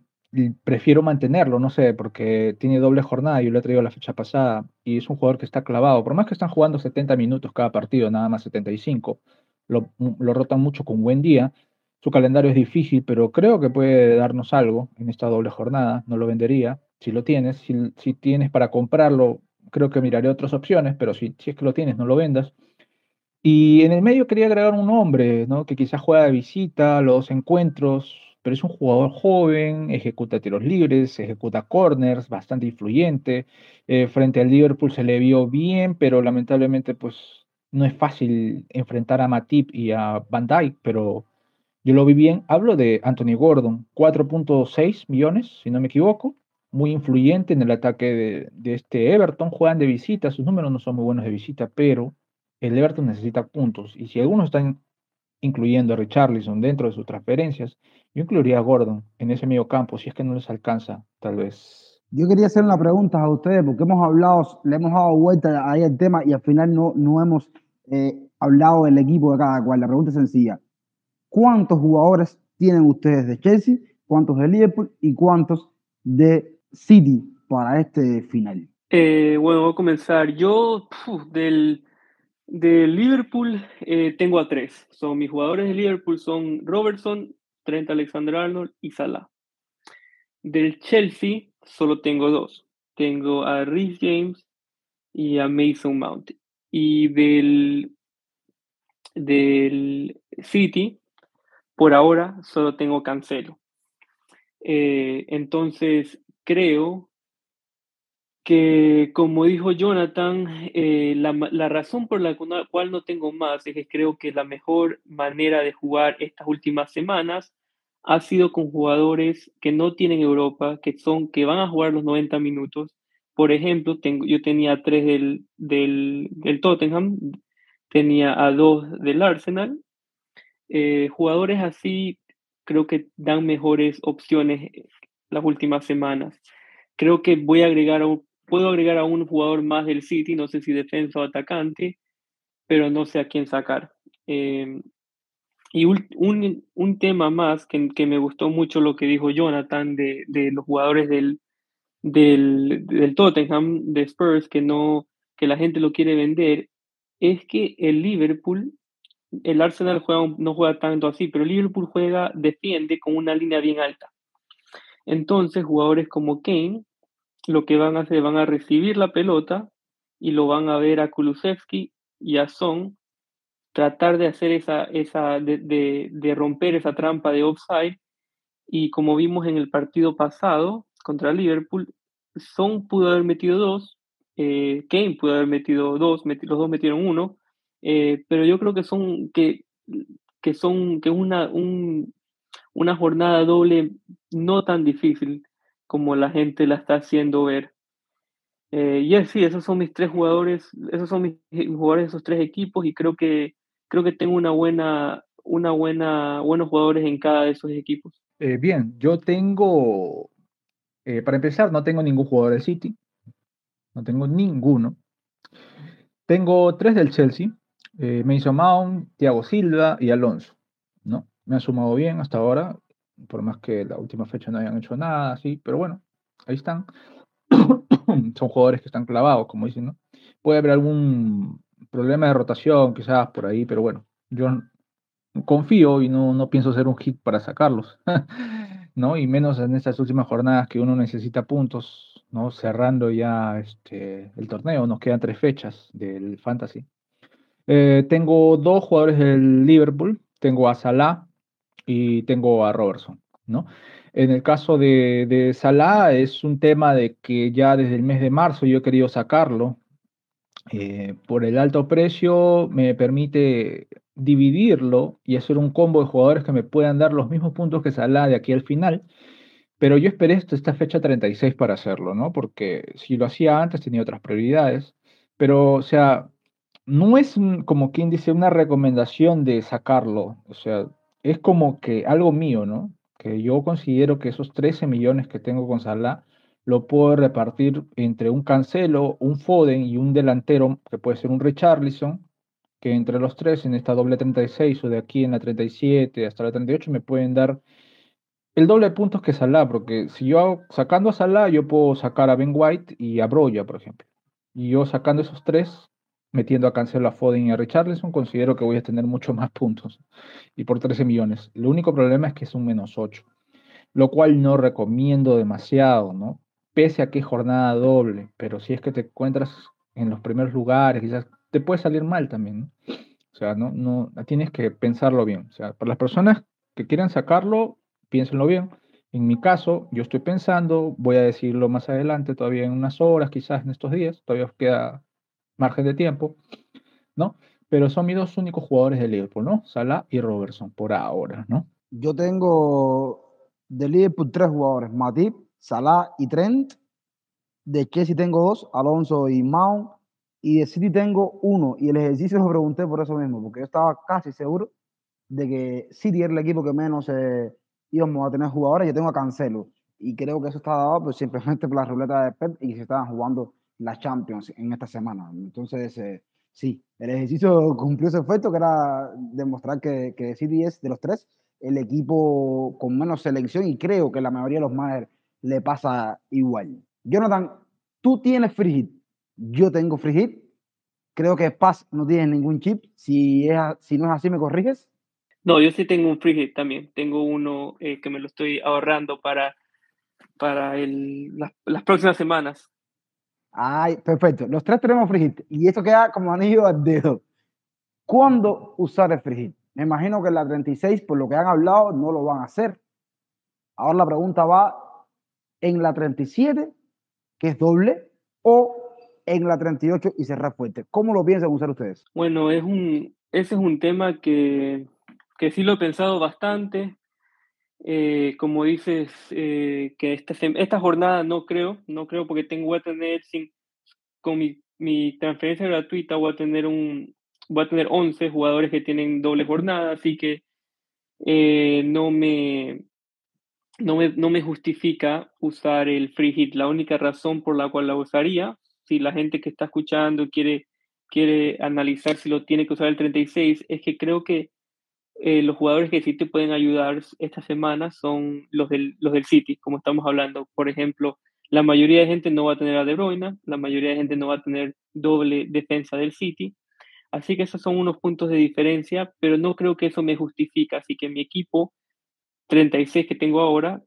prefiero mantenerlo, no sé, porque tiene doble jornada, yo lo he traído la fecha pasada y es un jugador que está clavado, por más que están jugando 70 minutos cada partido, nada más 75, lo, mm, lo rotan mucho con buen día, su calendario es difícil, pero creo que puede darnos algo en esta doble jornada, no lo vendería, si lo tienes, si, tienes para comprarlo, creo que miraré otras opciones, pero si, si es que lo tienes, no lo vendas. Y en el medio quería agregar un hombre, ¿no? Que quizás juega de visita, los encuentros, pero es un jugador joven, ejecuta tiros libres, ejecuta corners, bastante influyente. Eh, frente al Liverpool se le vio bien, pero lamentablemente pues no es fácil enfrentar a Matip y a Van Dijk, pero yo lo vi bien. Hablo de Anthony Gordon, 4.6 millones, si no me equivoco, muy influyente en el ataque de, de este Everton. Juegan de visita, sus números no son muy buenos de visita, pero el Everton necesita puntos. Y si algunos están incluyendo a Richarlison dentro de sus transferencias, yo incluiría a Gordon en ese medio campo, si es que no les alcanza, tal vez. Yo quería hacer una pregunta a ustedes, porque hemos hablado, le hemos dado vuelta ahí al tema y al final no, no hemos eh, hablado del equipo de cada cual. La pregunta es sencilla. ¿Cuántos jugadores tienen ustedes de Chelsea, cuántos de Liverpool y cuántos de City para este final? Eh, bueno, voy a comenzar. Yo, del de Liverpool eh, tengo a tres. Son mis jugadores de Liverpool son Robertson, Trent Alexander-Arnold y Salah. Del Chelsea solo tengo dos. Tengo a Rhys James y a Mason Mount. Y del, del City, por ahora solo tengo Cancelo. Eh, entonces creo que como dijo Jonathan, eh, la, razón por la cual no tengo más es que creo que la mejor manera de jugar estas últimas semanas ha sido con jugadores que no tienen Europa, que, son, que van a jugar los 90 minutos. Por ejemplo, tengo, yo tenía tres del, del, del Tottenham, tenía a dos del Arsenal. Eh, jugadores así creo que dan mejores opciones las últimas semanas. Creo que voy a agregar Puedo agregar a un jugador más del City, no sé si defensa o atacante, pero no sé a quién sacar. Em, y un, un, tema más que, que, me gustó mucho lo que dijo Jonathan de, de los jugadores del, del, del, Tottenham, de Spurs, que, no, que la gente lo quiere vender. es que el Liverpool, el Arsenal juega, no juega tanto así, pero el Liverpool juega, defiende con una línea bien alta. Entonces, jugadores como Kane, lo que van a hacer, van a recibir la pelota y lo van a ver a Kulusevski y a Son tratar de hacer esa, esa de, de, romper esa trampa de offside. Y como vimos en el partido pasado contra Liverpool, Son pudo haber metido dos, eh, Kane pudo haber metido dos, los dos metieron uno, eh, pero yo creo que son que, que son que una, un, una jornada doble no tan difícil como la gente la está haciendo ver. Eh, y sí, esos son mis tres jugadores, esos son mis jugadores de esos tres equipos y creo que creo que tengo una buena, una buena, buenos jugadores en cada de esos equipos. Eh, bien, yo tengo, eh, para empezar, no tengo ningún jugador del City, no tengo ninguno. Tengo tres del Chelsea, eh, Mason Mount, Thiago Silva y Alonso, ¿no? Me ha sumado bien hasta ahora, por más que la última fecha no hayan hecho nada, sí, pero bueno, ahí están. Son jugadores que están clavados, como dicen, ¿no? Puede haber algún problema de rotación quizás por ahí, pero bueno, yo confío y no, no pienso hacer un hit para sacarlos, ¿no? Y menos en estas últimas jornadas que uno necesita puntos, ¿no? Cerrando ya este, el torneo, nos quedan tres fechas del Fantasy. Eh, tengo dos jugadores del Liverpool, tengo a Salah y tengo a Robertson, ¿no? En el caso de, de Salah es un tema de que ya desde el mes de marzo yo he querido sacarlo, eh, por el alto precio me permite dividirlo y hacer un combo de jugadores que me puedan dar los mismos puntos que Salah de aquí al final. Pero yo esperé esta, esta fecha 36 para hacerlo, ¿no? Porque si lo hacía antes tenía otras prioridades. Pero, o sea, no es como quien dice una recomendación de sacarlo. O sea, es como que algo mío, ¿no? Que yo considero que esos 13 millones que tengo con Salah lo puedo repartir entre un Cancelo, un Foden y un delantero, que puede ser un Richarlison, que entre los tres en esta doble 36 o de aquí en la 37 hasta la 38 me pueden dar el doble de puntos que Salah, porque si yo sacando a Salah, yo puedo sacar a Ben White y a Broya, por ejemplo. Y yo sacando esos tres, metiendo a Cancelo, a Foden y a Richarlison, considero que voy a tener mucho más puntos. Y por 13 millones. Lo único problema es que es un menos 8. Lo cual no recomiendo demasiado, ¿no? pese a que es jornada doble, pero si es que te encuentras en los primeros lugares, quizás te puede salir mal también. O sea, no, no, tienes que pensarlo bien. O sea, para las personas que quieran sacarlo, piénsenlo bien. En mi caso, yo estoy pensando, voy a decirlo más adelante, todavía en unas horas, quizás en estos días, todavía queda margen de tiempo, ¿no? Pero son mis dos únicos jugadores de Liverpool, ¿no? Salah y Robertson, por ahora, ¿no? Yo tengo de Liverpool tres jugadores, Matip, Salah y Trent. De Chelsea tengo dos, Alonso y Mount. Y de City tengo uno. Y el ejercicio lo pregunté por eso mismo, porque yo estaba casi seguro de que City era el equipo que menos eh, íbamos a tener jugadores. Yo tengo a Cancelo. Y creo que eso está dado pues, simplemente por la ruleta de Pep y que se estaban jugando las Champions en esta semana. Entonces, eh, sí, el ejercicio cumplió su efecto, que era demostrar que, que City es de los tres el equipo con menos selección y creo que la mayoría de los managers le pasa igual. Jonathan, tú tienes free hit, yo tengo free hit. Creo que Paz no tiene ningún chip. Si, es, si no es así, ¿me corriges? No, yo sí tengo un free hit también. Tengo uno eh, que me lo estoy ahorrando para, para el, las, próximas semanas. Ay, perfecto. Los tres tenemos hit. Y esto queda como anillo al dedo. ¿Cuándo usar el hit? Me imagino que en la 36, por lo que han hablado, no lo van a hacer. Ahora la pregunta va en la 37, que es doble, o en la 38 y cerrar fuerte. ¿Cómo lo piensan usar ustedes? Bueno, es un, ese es un tema que, que sí lo he pensado bastante. Eh, como dices, eh, que esta, esta jornada no creo, no creo porque tengo, voy a tener, sin, con mi, mi transferencia gratuita, voy a tener un, voy a tener 11 jugadores que tienen doble jornada, así que eh, no me, no me, no me justifica usar el free hit. La única razón por la cual la usaría, si la gente que está escuchando quiere, quiere analizar si lo tiene que usar el 36, es que creo que eh, los jugadores que sí te pueden ayudar esta semana son los del, los del City, como estamos hablando. Por ejemplo, la mayoría de gente no va a tener a De Bruyne, la mayoría de gente no va a tener doble defensa del City. Así que esos son unos puntos de diferencia, pero no creo que eso me justifica. Así que mi equipo 36 que tengo ahora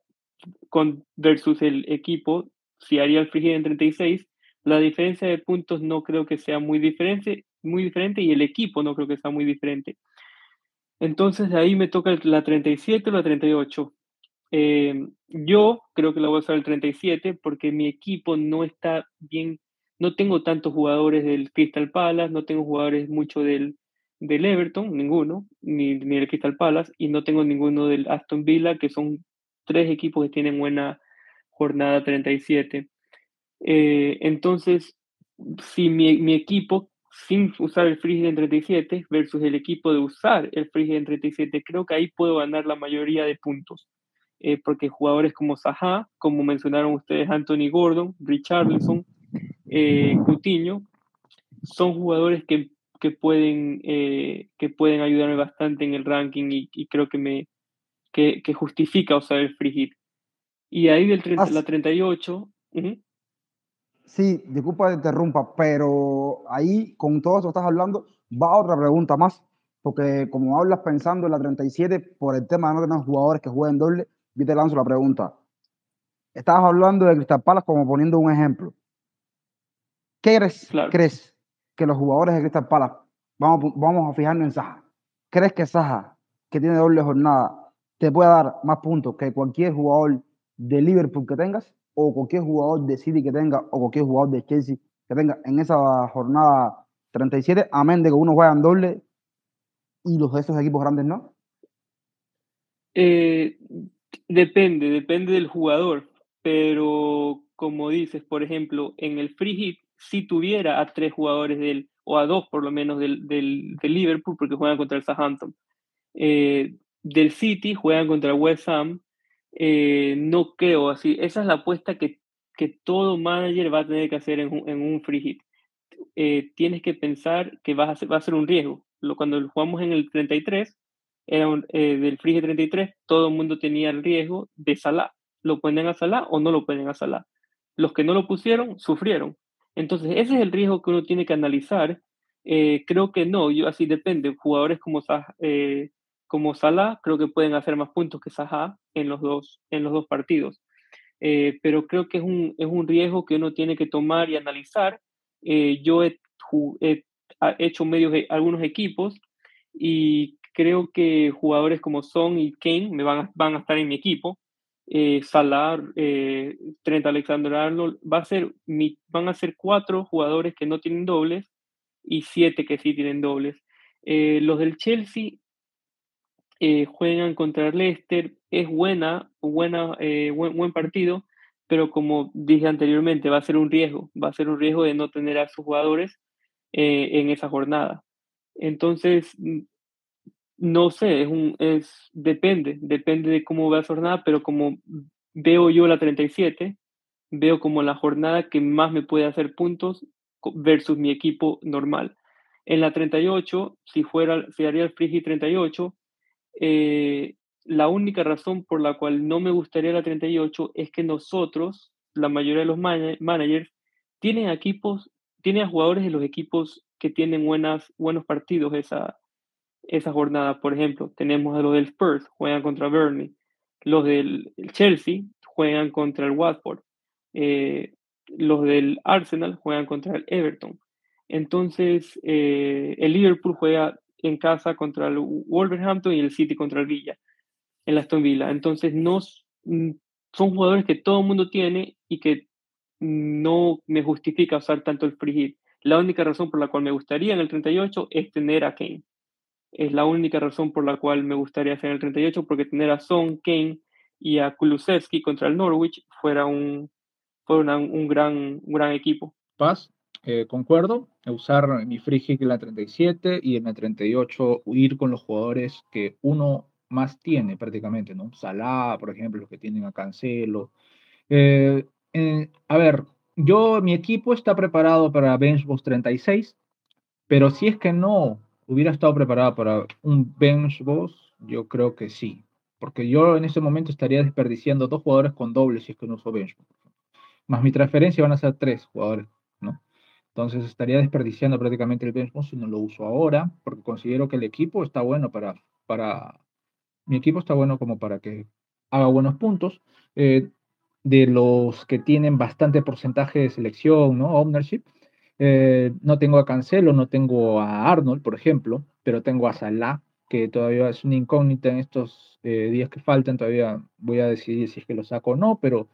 con, versus el equipo, si haría el free en 36, la diferencia de puntos no creo que sea muy diferente, muy diferente y el equipo no creo que sea muy diferente. Entonces de ahí me toca la 37 o la 38. Eh, yo creo que la voy a usar el 37 porque mi equipo no está bien no tengo tantos jugadores del Crystal Palace, no tengo jugadores mucho del, del Everton, ninguno, ni, ni del Crystal Palace, y no tengo ninguno del Aston Villa, que son tres equipos que tienen buena jornada 37. Eh, entonces, si mi, mi, equipo, sin usar el free en 37 versus el equipo de usar el free en 37, creo que ahí puedo ganar la mayoría de puntos. Eh, porque jugadores como Zaha, como mencionaron ustedes, Anthony Gordon, Richarlison, eh, Coutinho, son jugadores que, que pueden, eh, que pueden ayudarme bastante en el ranking y, creo que me que, que, justifica usar el free hit. Y ahí del 30, la 38. Sí, disculpa que interrumpa, pero ahí con todo eso que estás hablando, va otra pregunta más, porque como hablas pensando en la 37 por el tema de no tener jugadores que jueguen doble, yo te lanzo la pregunta. Estabas hablando de Cristal Palace como poniendo un ejemplo. ¿Qué crees, que los jugadores de Crystal Palace, vamos, vamos a fijarnos en Saja, crees que Saja, que tiene doble jornada, te puede dar más puntos que cualquier jugador de Liverpool que tengas, o cualquier jugador de City que tenga, o cualquier jugador de Chelsea que tenga en esa jornada 37, amén de que uno juega en doble y los de esos equipos grandes no? Eh, depende, depende del jugador, pero como dices, por ejemplo, en el free hit, si tuviera a tres jugadores del, o a dos por lo menos del, del, Liverpool, porque juegan contra el Southampton, eh, del City, juegan contra el West Ham, eh, no creo así. Esa es la apuesta que, que todo manager va a tener que hacer en un, en un free hit. Eh, tienes que pensar que vas a va a ser un riesgo. Lo, cuando jugamos en el 33, era del free hit 33, todo el mundo tenía el riesgo de Salah. ¿Lo ponen a Salah o no lo ponen a Salah? Los que no lo pusieron, sufrieron. Entonces, ese es el riesgo que uno tiene que analizar. Eh, creo que no, yo así depende. Jugadores como, eh, como Salah creo que pueden hacer más puntos que Saha en los dos, en los dos partidos. Eh, pero creo que es un, es un riesgo que uno tiene que tomar y analizar. yo he, hecho medios de algunos equipos y creo que jugadores como Son y Kane me van van a estar en mi equipo eh, Salah, eh, Trent Alexander-Arnold, va a ser, van a ser cuatro jugadores que no tienen dobles y siete que sí tienen dobles. Eh, los del Chelsea eh, juegan contra el Leicester, es buena, buena buen, buen, partido, pero como dije anteriormente, va a ser un riesgo, va a ser un riesgo de no tener a sus jugadores en esa jornada. Entonces, no sé, es un, es, depende, depende de cómo va la jornada, pero como veo yo la 37, veo como la jornada que más me puede hacer puntos versus mi equipo normal. En la 38, si fuera, si haría el Frigi 38, eh, la única razón por la cual no me gustaría la 38 es que nosotros, la mayoría de los managers, tienen equipos, tienen jugadores de los equipos que tienen buenas, buenos partidos esa, esa jornada, por ejemplo, tenemos a los del Spurs, juegan contra Burnley, los del Chelsea juegan contra el Watford, eh, los del Arsenal juegan contra el Everton. Entonces, eh, el Liverpool juega en casa contra el Wolverhampton y el City contra el Villa, el Aston Villa. Entonces, no, mm, son jugadores que todo el mundo tiene y que no me justifica usar tanto el free hit. La única razón por la cual me gustaría en el 38 es tener a Kane es la única razón por la cual me gustaría hacer el 38, porque tener a Son, Kane y a Kulusevski contra el Norwich fuera un, fuera un, gran, gran equipo. Paz, eh, concuerdo, usar mi free hit en la 37 y en la 38 ir con los jugadores que uno más tiene prácticamente, ¿no? Salah, por ejemplo, los que tienen a Cancelo. Eh, a ver, yo, mi equipo está preparado para Benchbox 36, pero si es que no hubiera estado preparada para un bench boss, yo creo que sí. Porque yo en ese momento estaría desperdiciando dos jugadores con doble si es que no uso bench. Más mi transferencia van a ser tres jugadores. Entonces estaría desperdiciando prácticamente el bench si no lo uso ahora, porque considero que el equipo está bueno para, para mi equipo está bueno como para que haga buenos puntos. Eh, de los que tienen bastante porcentaje de selección, ¿no? Ownership. Eh, no tengo a Cancelo, no tengo a Arnold, por ejemplo, pero tengo a Salah, que todavía es una incógnita en estos eh, días que faltan. Todavía voy a decidir si es que lo saco o no, pero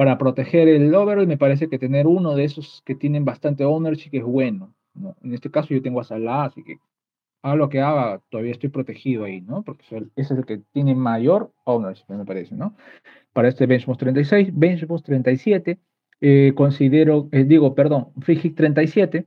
para proteger el overall me parece que tener uno de esos que tienen bastante ownership es bueno. ¿no? En este caso yo tengo a Salah, así que haga lo que haga, todavía estoy protegido ahí, ¿no? Porque ese es el que tiene mayor ownership, me parece, ¿no? Para este Benchmark 36, Benchmark 37, eh, considero, eh, digo, perdón, Free 37,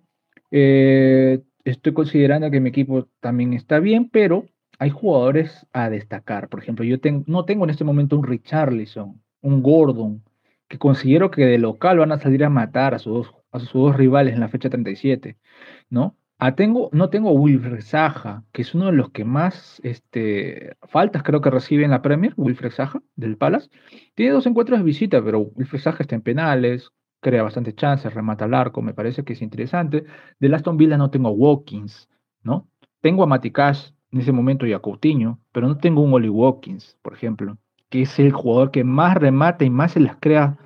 eh, estoy considerando que mi equipo también está bien, pero hay jugadores a destacar. Por ejemplo, yo no tengo en este momento un Richarlison, un Gordon, que considero que de local van a salir a matar a sus a sus dos rivales en la fecha 37, ¿no? Ah, tengo, no tengo Wilfred Saja, que es uno de los que más este, faltas creo que recibe en la Premier, Wilfred Saja, del Palace. Tiene dos encuentros de visita, pero Wilfred Saja está en penales, crea bastantes chances, remata al arco, me parece que es interesante. De Aston Villa no tengo Watkins, ¿no? Tengo a Maticash en ese momento y a Coutinho, pero no tengo un Oli Watkins, por ejemplo, que es el jugador que más remata y más se las crea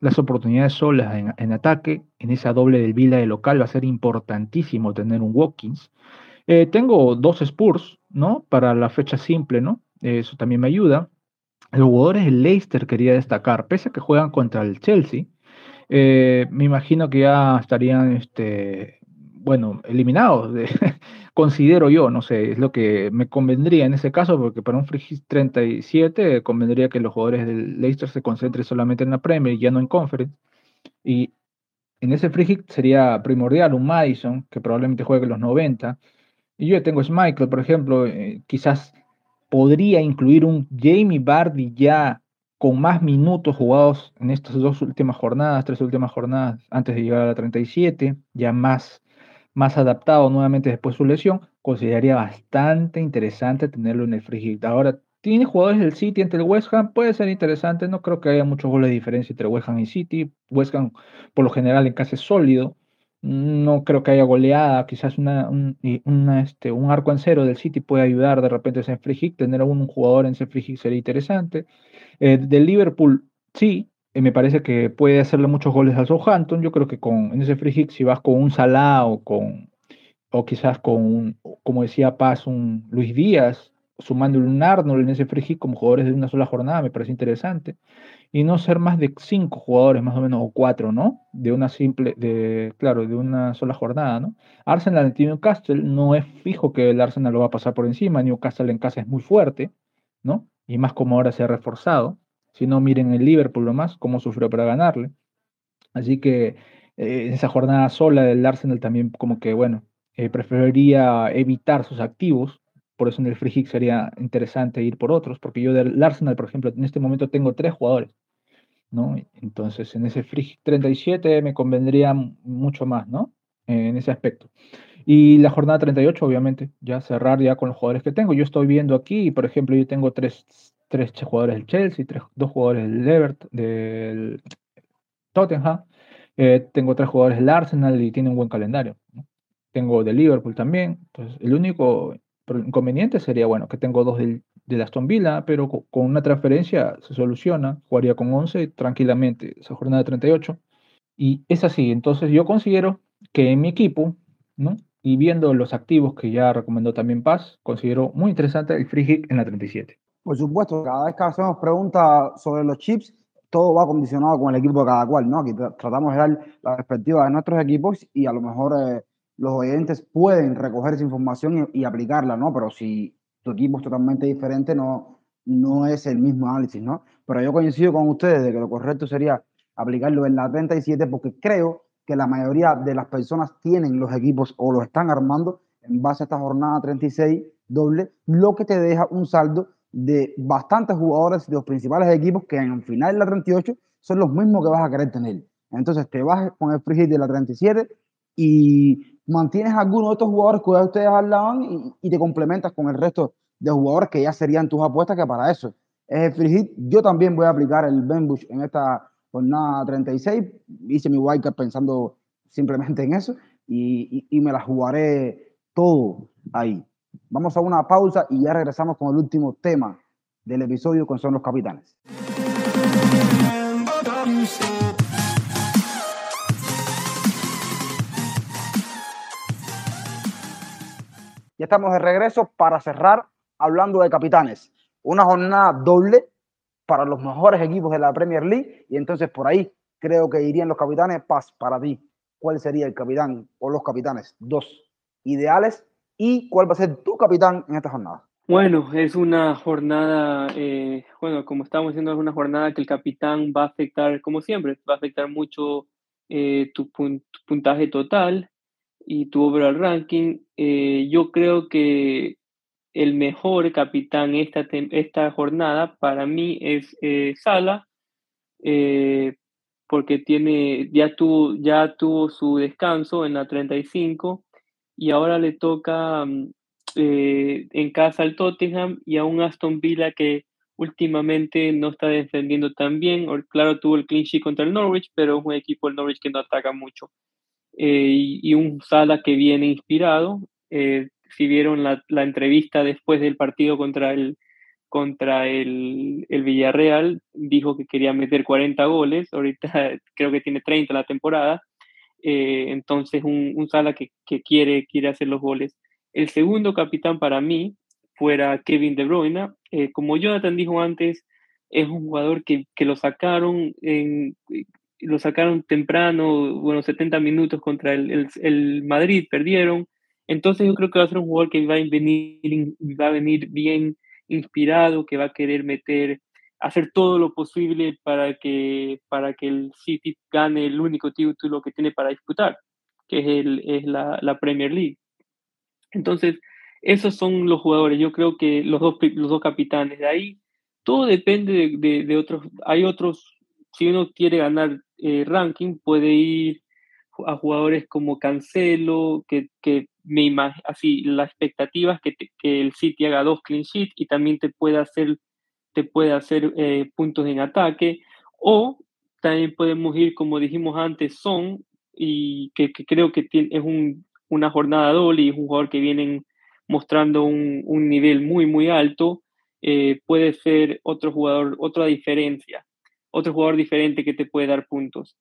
las oportunidades solas en, ataque, en esa doble del Vila de local va a ser importantísimo tener un Watkins. Eh, tengo dos Spurs, ¿no? Para la fecha simple, ¿no? Eso también me ayuda. Los jugadores del Leicester quería destacar, pese a que juegan contra el Chelsea, eh, me imagino que ya estarían este, bueno, eliminados, considero yo, no sé, es lo que me convendría en ese caso, porque para un Free 37 convendría que los jugadores del Leicester se concentren solamente en la Premier ya no en Conference. Y en ese Free sería primordial un Madison, que probablemente juegue los 90. Y yo tengo Michael, por ejemplo, eh, quizás podría incluir un Jamie Bardi ya con más minutos jugados en estas dos últimas jornadas, tres últimas jornadas antes de llegar a la 37, ya más más adaptado nuevamente después de su lesión, consideraría bastante interesante tenerlo en el hit. Ahora, tiene jugadores del City ante el West Ham, puede ser interesante, no creo que haya muchos goles de diferencia entre West Ham y City. West Ham, por lo general, en casa es sólido. No creo que haya goleada, quizás una, un, este, un arco en cero del City puede ayudar de repente a ese free hit. Tener a un jugador en ese free hit sería interesante. Eh, del Liverpool, sí, me parece que puede hacerle muchos goles al Southampton. Yo creo que con, en ese free hit, si vas con un Salah o, con, o quizás con, un, como decía Paz, un Luis Díaz, sumándole un Arnold en ese free hit como jugadores de una sola jornada, me parece interesante. Y no ser más de cinco jugadores, más o menos, o cuatro, ¿no? De una simple, de, claro, de una sola jornada, ¿no? Arsenal en Newcastle no es fijo que el Arsenal lo va a pasar por encima. Newcastle en casa es muy fuerte, ¿no? Y más como ahora se ha reforzado. Si no, miren el Liverpool nomás, cómo sufrió para ganarle. Así que eh, esa jornada sola del Arsenal también como que, bueno, eh, preferiría evitar sus activos. Por eso en el free hit sería interesante ir por otros, porque yo del Arsenal, por ejemplo, en este momento tengo tres jugadores. ¿no? Entonces, en ese free hit 37 me convendría mucho más, ¿no? en ese aspecto. Y la jornada 38, obviamente, ya cerrar ya con los jugadores que tengo. Yo estoy viendo aquí, por ejemplo, yo tengo tres tres jugadores del Chelsea, tres, dos jugadores del Everton, del Tottenham. Eh, tengo tres jugadores del Arsenal y tiene un buen calendario. Tengo del Liverpool también. Entonces, el único inconveniente sería, bueno, que tengo dos del, de Aston Villa, pero con, una transferencia se soluciona. Jugaría con 11 tranquilamente esa jornada de 38. Y es así. Entonces, yo considero que en mi equipo, ¿no? Y viendo los activos que ya recomendó también Paz, considero muy interesante el free en la 37. Por supuesto, cada vez que hacemos preguntas sobre los chips, todo va condicionado con el equipo de cada cual, ¿no? Aquí tratamos de dar la perspectiva de nuestros equipos y a lo mejor eh, los oyentes pueden recoger esa información y, aplicarla, ¿no? Pero si tu equipo es totalmente diferente, no, no es el mismo análisis, ¿no? Pero yo coincido con ustedes de que lo correcto sería aplicarlo en la 37 porque creo que la mayoría de las personas tienen los equipos o los están armando en base a esta jornada 36 doble, lo que te deja un saldo de bastantes jugadores de los principales equipos que en el final de la 38 son los mismos que vas a querer tener. Entonces te vas con el free hit de la 37 y mantienes algunos de estos jugadores que ustedes hablaban y, y, te complementas con el resto de jugadores que ya serían tus apuestas, que para eso es el free hit. Yo también voy a aplicar el Ben Bush en esta jornada 36. Hice mi wildcard pensando simplemente en eso y, y, me la jugaré todo ahí. Vamos a una pausa y ya regresamos con el último tema del episodio con Son los Capitanes. Ya estamos de regreso para cerrar hablando de capitanes. Una jornada doble para los mejores equipos de la Premier League y entonces por ahí creo que irían los capitanes. Paz, para ti, ¿cuál sería el capitán o los capitanes? Dos ideales y cuál va a ser tu capitán en esta jornada. Bueno, es una jornada, eh, bueno, como estamos diciendo, es una jornada que el capitán va a afectar, como siempre, va a afectar mucho eh, tu, puntaje total y tu overall ranking. Eh, yo creo que el mejor capitán esta, esta jornada para mí es Sala, porque tiene, ya, tuvo, ya tuvo su descanso en la 35 y ahora le toca mm, en casa al Tottenham y a un Aston Villa que últimamente no está defendiendo tan bien. Claro, tuvo el clean contra el Norwich, pero es un equipo del Norwich que no ataca mucho. Eh, y, un Sala que viene inspirado. Eh, si vieron la, la, entrevista después del partido contra el, contra el, el, Villarreal, dijo que quería meter 40 goles, ahorita creo que tiene 30 la temporada, eh, entonces un, un, Sala que, que, quiere, quiere hacer los goles. El segundo capitán para mí fuera Kevin De Bruyne, como Jonathan dijo antes, es un jugador que, que lo sacaron en, lo sacaron temprano, bueno, 70 minutos contra el, el, Madrid, perdieron. Entonces yo creo que va a ser un jugador que va a venir, va a venir bien inspirado, que va a querer meter, hacer todo lo posible para que, para que el City gane el único título que tiene para disputar, que es, el, es la, la Premier League. Entonces, esos son los jugadores. Yo creo que los dos, los dos capitanes de ahí, todo depende de, de, de otros. Hay otros si uno quiere ganar eh, ranking, puede ir a jugadores como Cancelo, que, que me así, la expectativa es que, que, el City haga dos clean sheets y también te puede hacer, te puede hacer eh, puntos en ataque, o también podemos ir, como dijimos antes, Son, y que, creo que tiene, es un, una jornada doble y es un jugador que viene mostrando un, un nivel muy, muy alto, eh, puede ser otro jugador, otra diferencia otro jugador diferente que te puede dar puntos.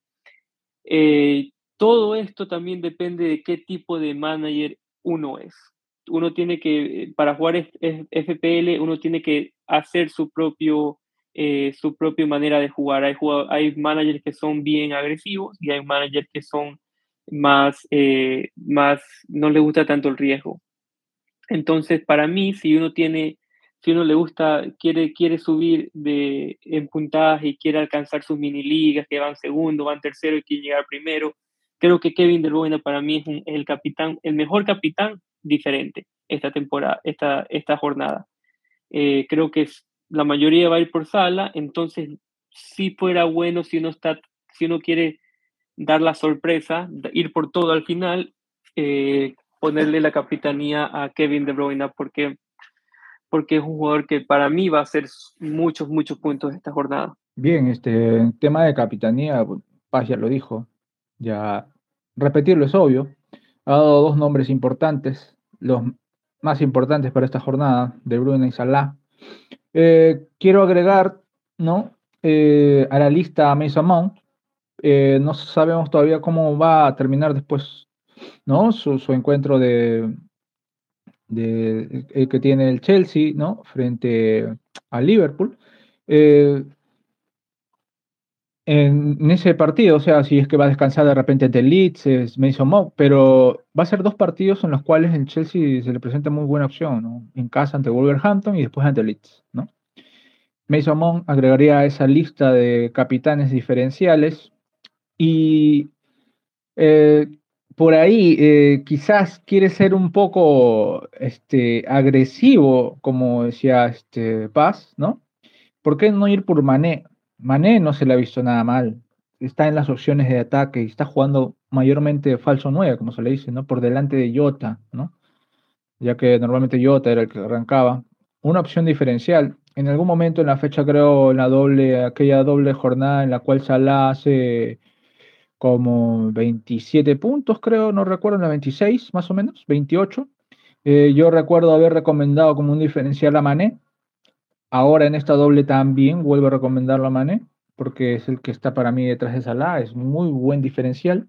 Eh, todo esto también depende de qué tipo de manager uno es. Uno tiene que, para jugar FPL, uno tiene que hacer su propio, eh, su propia manera de jugar. Hay, hay managers que son bien agresivos y hay managers que son más, eh, más, no le gusta tanto el riesgo. Entonces, para mí, si uno tiene si uno le gusta, quiere, quiere subir de, en puntaje y quiere alcanzar sus mini ligas que van segundo, van tercero y quiere llegar primero, creo que Kevin De Bruyne para mí es, el capitán, el mejor capitán diferente esta temporada, esta, esta jornada. Eh, creo que la mayoría va a ir por sala, entonces si fuera bueno si uno está, si uno quiere dar la sorpresa, ir por todo al final, eh, ponerle la capitanía a Kevin De Bruyne porque porque es un jugador que para mí va a hacer muchos, muchos puntos esta jornada. Bien, este tema de capitanía, Paz ya lo dijo, ya repetirlo es obvio. Ha dado dos nombres importantes, los más importantes para esta jornada, de Bruno y Salah. Eh, quiero agregar ¿no? Eh, a la lista a Mason Mount. Eh, no sabemos todavía cómo va a terminar después ¿no? su, su encuentro de, de, que tiene el Chelsea, ¿no? Frente al Liverpool. En, ese partido, o sea, si es que va a descansar de repente ante el Leeds, es Mason Mount, pero va a ser dos partidos en los cuales el Chelsea se le presenta muy buena opción, ¿no? En casa ante Wolverhampton y después ante Leeds, ¿no? Mason Mount agregaría a esa lista de capitanes diferenciales y eh, por ahí eh, quizás quiere ser un poco este, agresivo, como decía este Paz, ¿no? ¿Por qué no ir por Mané? Mané no se le ha visto nada mal. Está en las opciones de ataque y está jugando mayormente falso 9, como se le dice, ¿no? Por delante de Jota, ¿no? Ya que normalmente Jota era el que arrancaba. Una opción diferencial. En algún momento en la fecha, creo, en la doble, aquella doble jornada en la cual Salah hace como 27 puntos, creo, no recuerdo, 26 más o menos, 28. Eh, yo recuerdo haber recomendado como un diferencial a Mané. Ahora en esta doble también vuelvo a recomendarlo a Mané, porque es el que está para mí detrás de Salah. Es muy buen diferencial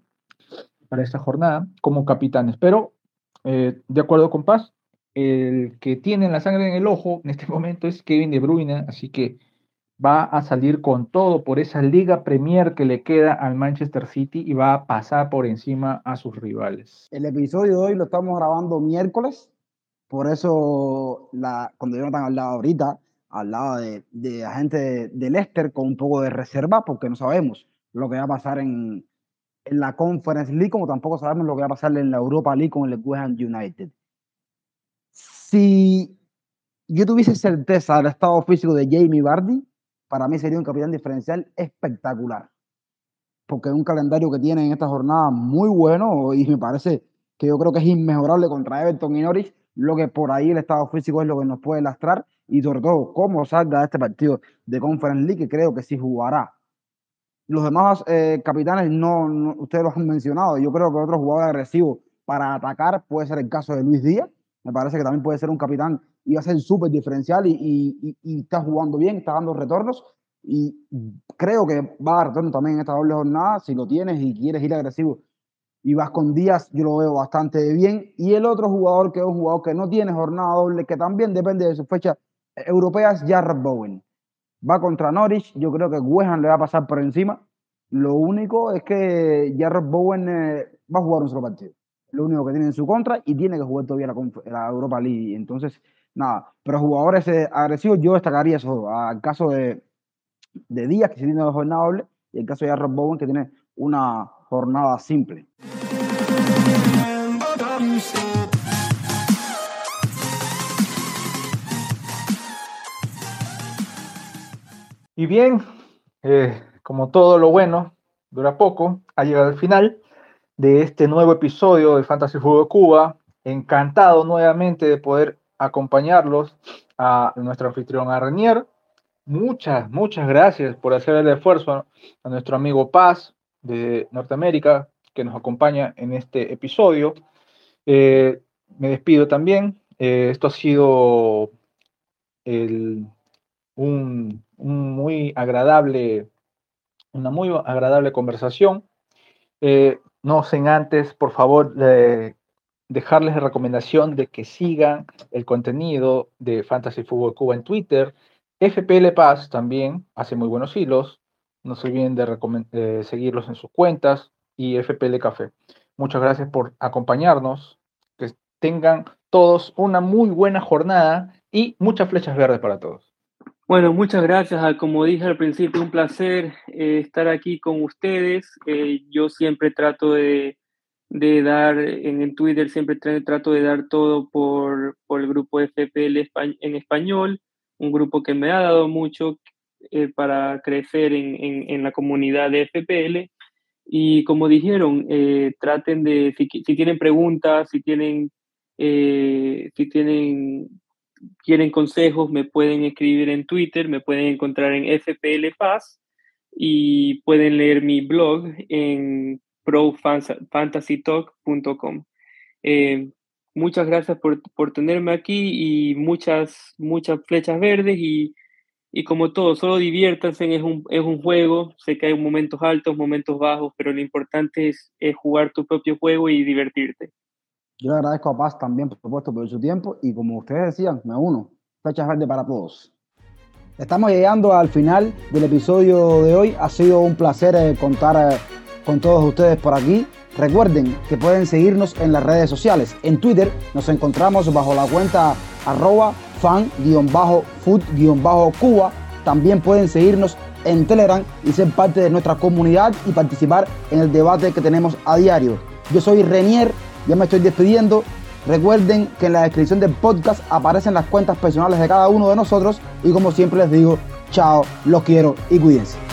para esta jornada como capitanes. Pero, eh, de acuerdo con Paz, el que tiene la sangre en el ojo en este momento es Kevin De Bruyne, así que va a salir con todo por esa Liga Premier que le queda al Manchester City y va a pasar por encima a sus rivales. El episodio de hoy lo estamos grabando miércoles, por eso la, cuando Jonathan hablaba ahorita, hablaba de, de la gente de, Leicester con un poco de reserva, porque no sabemos lo que va a pasar en, en la Conference League, como tampoco sabemos lo que va a pasar en la Europa League con el West Ham United. Si yo tuviese certeza del estado físico de Jamie Vardy, para mí sería un capitán diferencial espectacular. Porque es un calendario que tiene en esta jornada muy bueno y me parece que yo creo que es inmejorable contra Everton y Norwich. Lo que por ahí el estado físico es lo que nos puede lastrar y sobre todo cómo salga de este partido de Conference League, que creo que sí jugará. Los demás eh, capitanes no, no, ustedes los han mencionado. Yo creo que otro jugador agresivo para atacar puede ser el caso de Luis Díaz. Me parece que también puede ser un capitán y va a ser súper diferencial y, y, y, está jugando bien, está dando retornos y creo que va a dar retorno también en esta doble jornada si lo tienes y quieres ir agresivo y vas con Díaz, yo lo veo bastante bien. Y el otro jugador que es un jugador que no tiene jornada doble, que también depende de sus fechas europeas, Jarrett Bowen. Va contra Norwich, yo creo que West le va a pasar por encima. Lo único es que Jarrett Bowen eh, va a jugar un solo partido. Lo único que tiene en su contra y tiene que jugar todavía la, la Europa League. Entonces, nada, pero jugadores eh, agresivos yo destacaría eso, al caso de, de Díaz, que tiene una jornada doble, y el caso de Jarrett Bowen, que tiene una jornada simple. Y bien, eh, como todo lo bueno dura poco, ha llegado el final de este nuevo episodio de Fantasy Fútbol Cuba. Encantado nuevamente de poder acompañarlos a nuestro anfitrión Arnier. Muchas, muchas gracias por hacer el esfuerzo a nuestro amigo Paz de Norteamérica que nos acompaña en este episodio. Eh, me despido también. Eh, esto ha sido el, un, muy agradable, una muy agradable conversación. Eh, no sin antes, por favor, dejarles la recomendación de que sigan el contenido de Fantasy Fútbol Cuba en Twitter. FPL Paz también hace muy buenos hilos. No se olviden de eh, seguirlos en sus cuentas y FPL Café. Muchas gracias por acompañarnos. Que tengan todos una muy buena jornada y muchas flechas verdes para todos. Bueno, muchas gracias. Como dije al principio, un placer eh, estar aquí con ustedes. Eh, yo siempre trato de, de dar, en el Twitter siempre trato de dar todo por, por el grupo FPL en español, un grupo que me ha dado mucho eh, para crecer en, en, la comunidad de FPL. Y como dijeron, traten de, si, si, tienen preguntas, si tienen, si tienen quieren consejos, me pueden escribir en Twitter, me pueden encontrar en FPL Paz y pueden leer mi blog en profantasytalk.com. Eh, muchas gracias por, por, tenerme aquí y muchas, muchas flechas verdes y, y como todo, solo diviértanse, es un, es un juego, sé que hay momentos altos, momentos bajos, pero lo importante es, es jugar tu propio juego y divertirte. Yo le agradezco a Paz también, por supuesto, por su tiempo y como ustedes decían, me uno. Fechas verdes para todos. Estamos llegando al final del episodio de hoy. Ha sido un placer eh, contar eh, con todos ustedes por aquí. Recuerden que pueden seguirnos en las redes sociales. En Twitter nos encontramos bajo la cuenta arroba fan-food-cuba. También pueden seguirnos en Telegram y ser parte de nuestra comunidad y participar en el debate que tenemos a diario. Yo soy Renier ya me estoy despidiendo. Recuerden que en la descripción del podcast aparecen las cuentas personales de cada uno de nosotros y como siempre les digo, chao, los quiero y cuídense.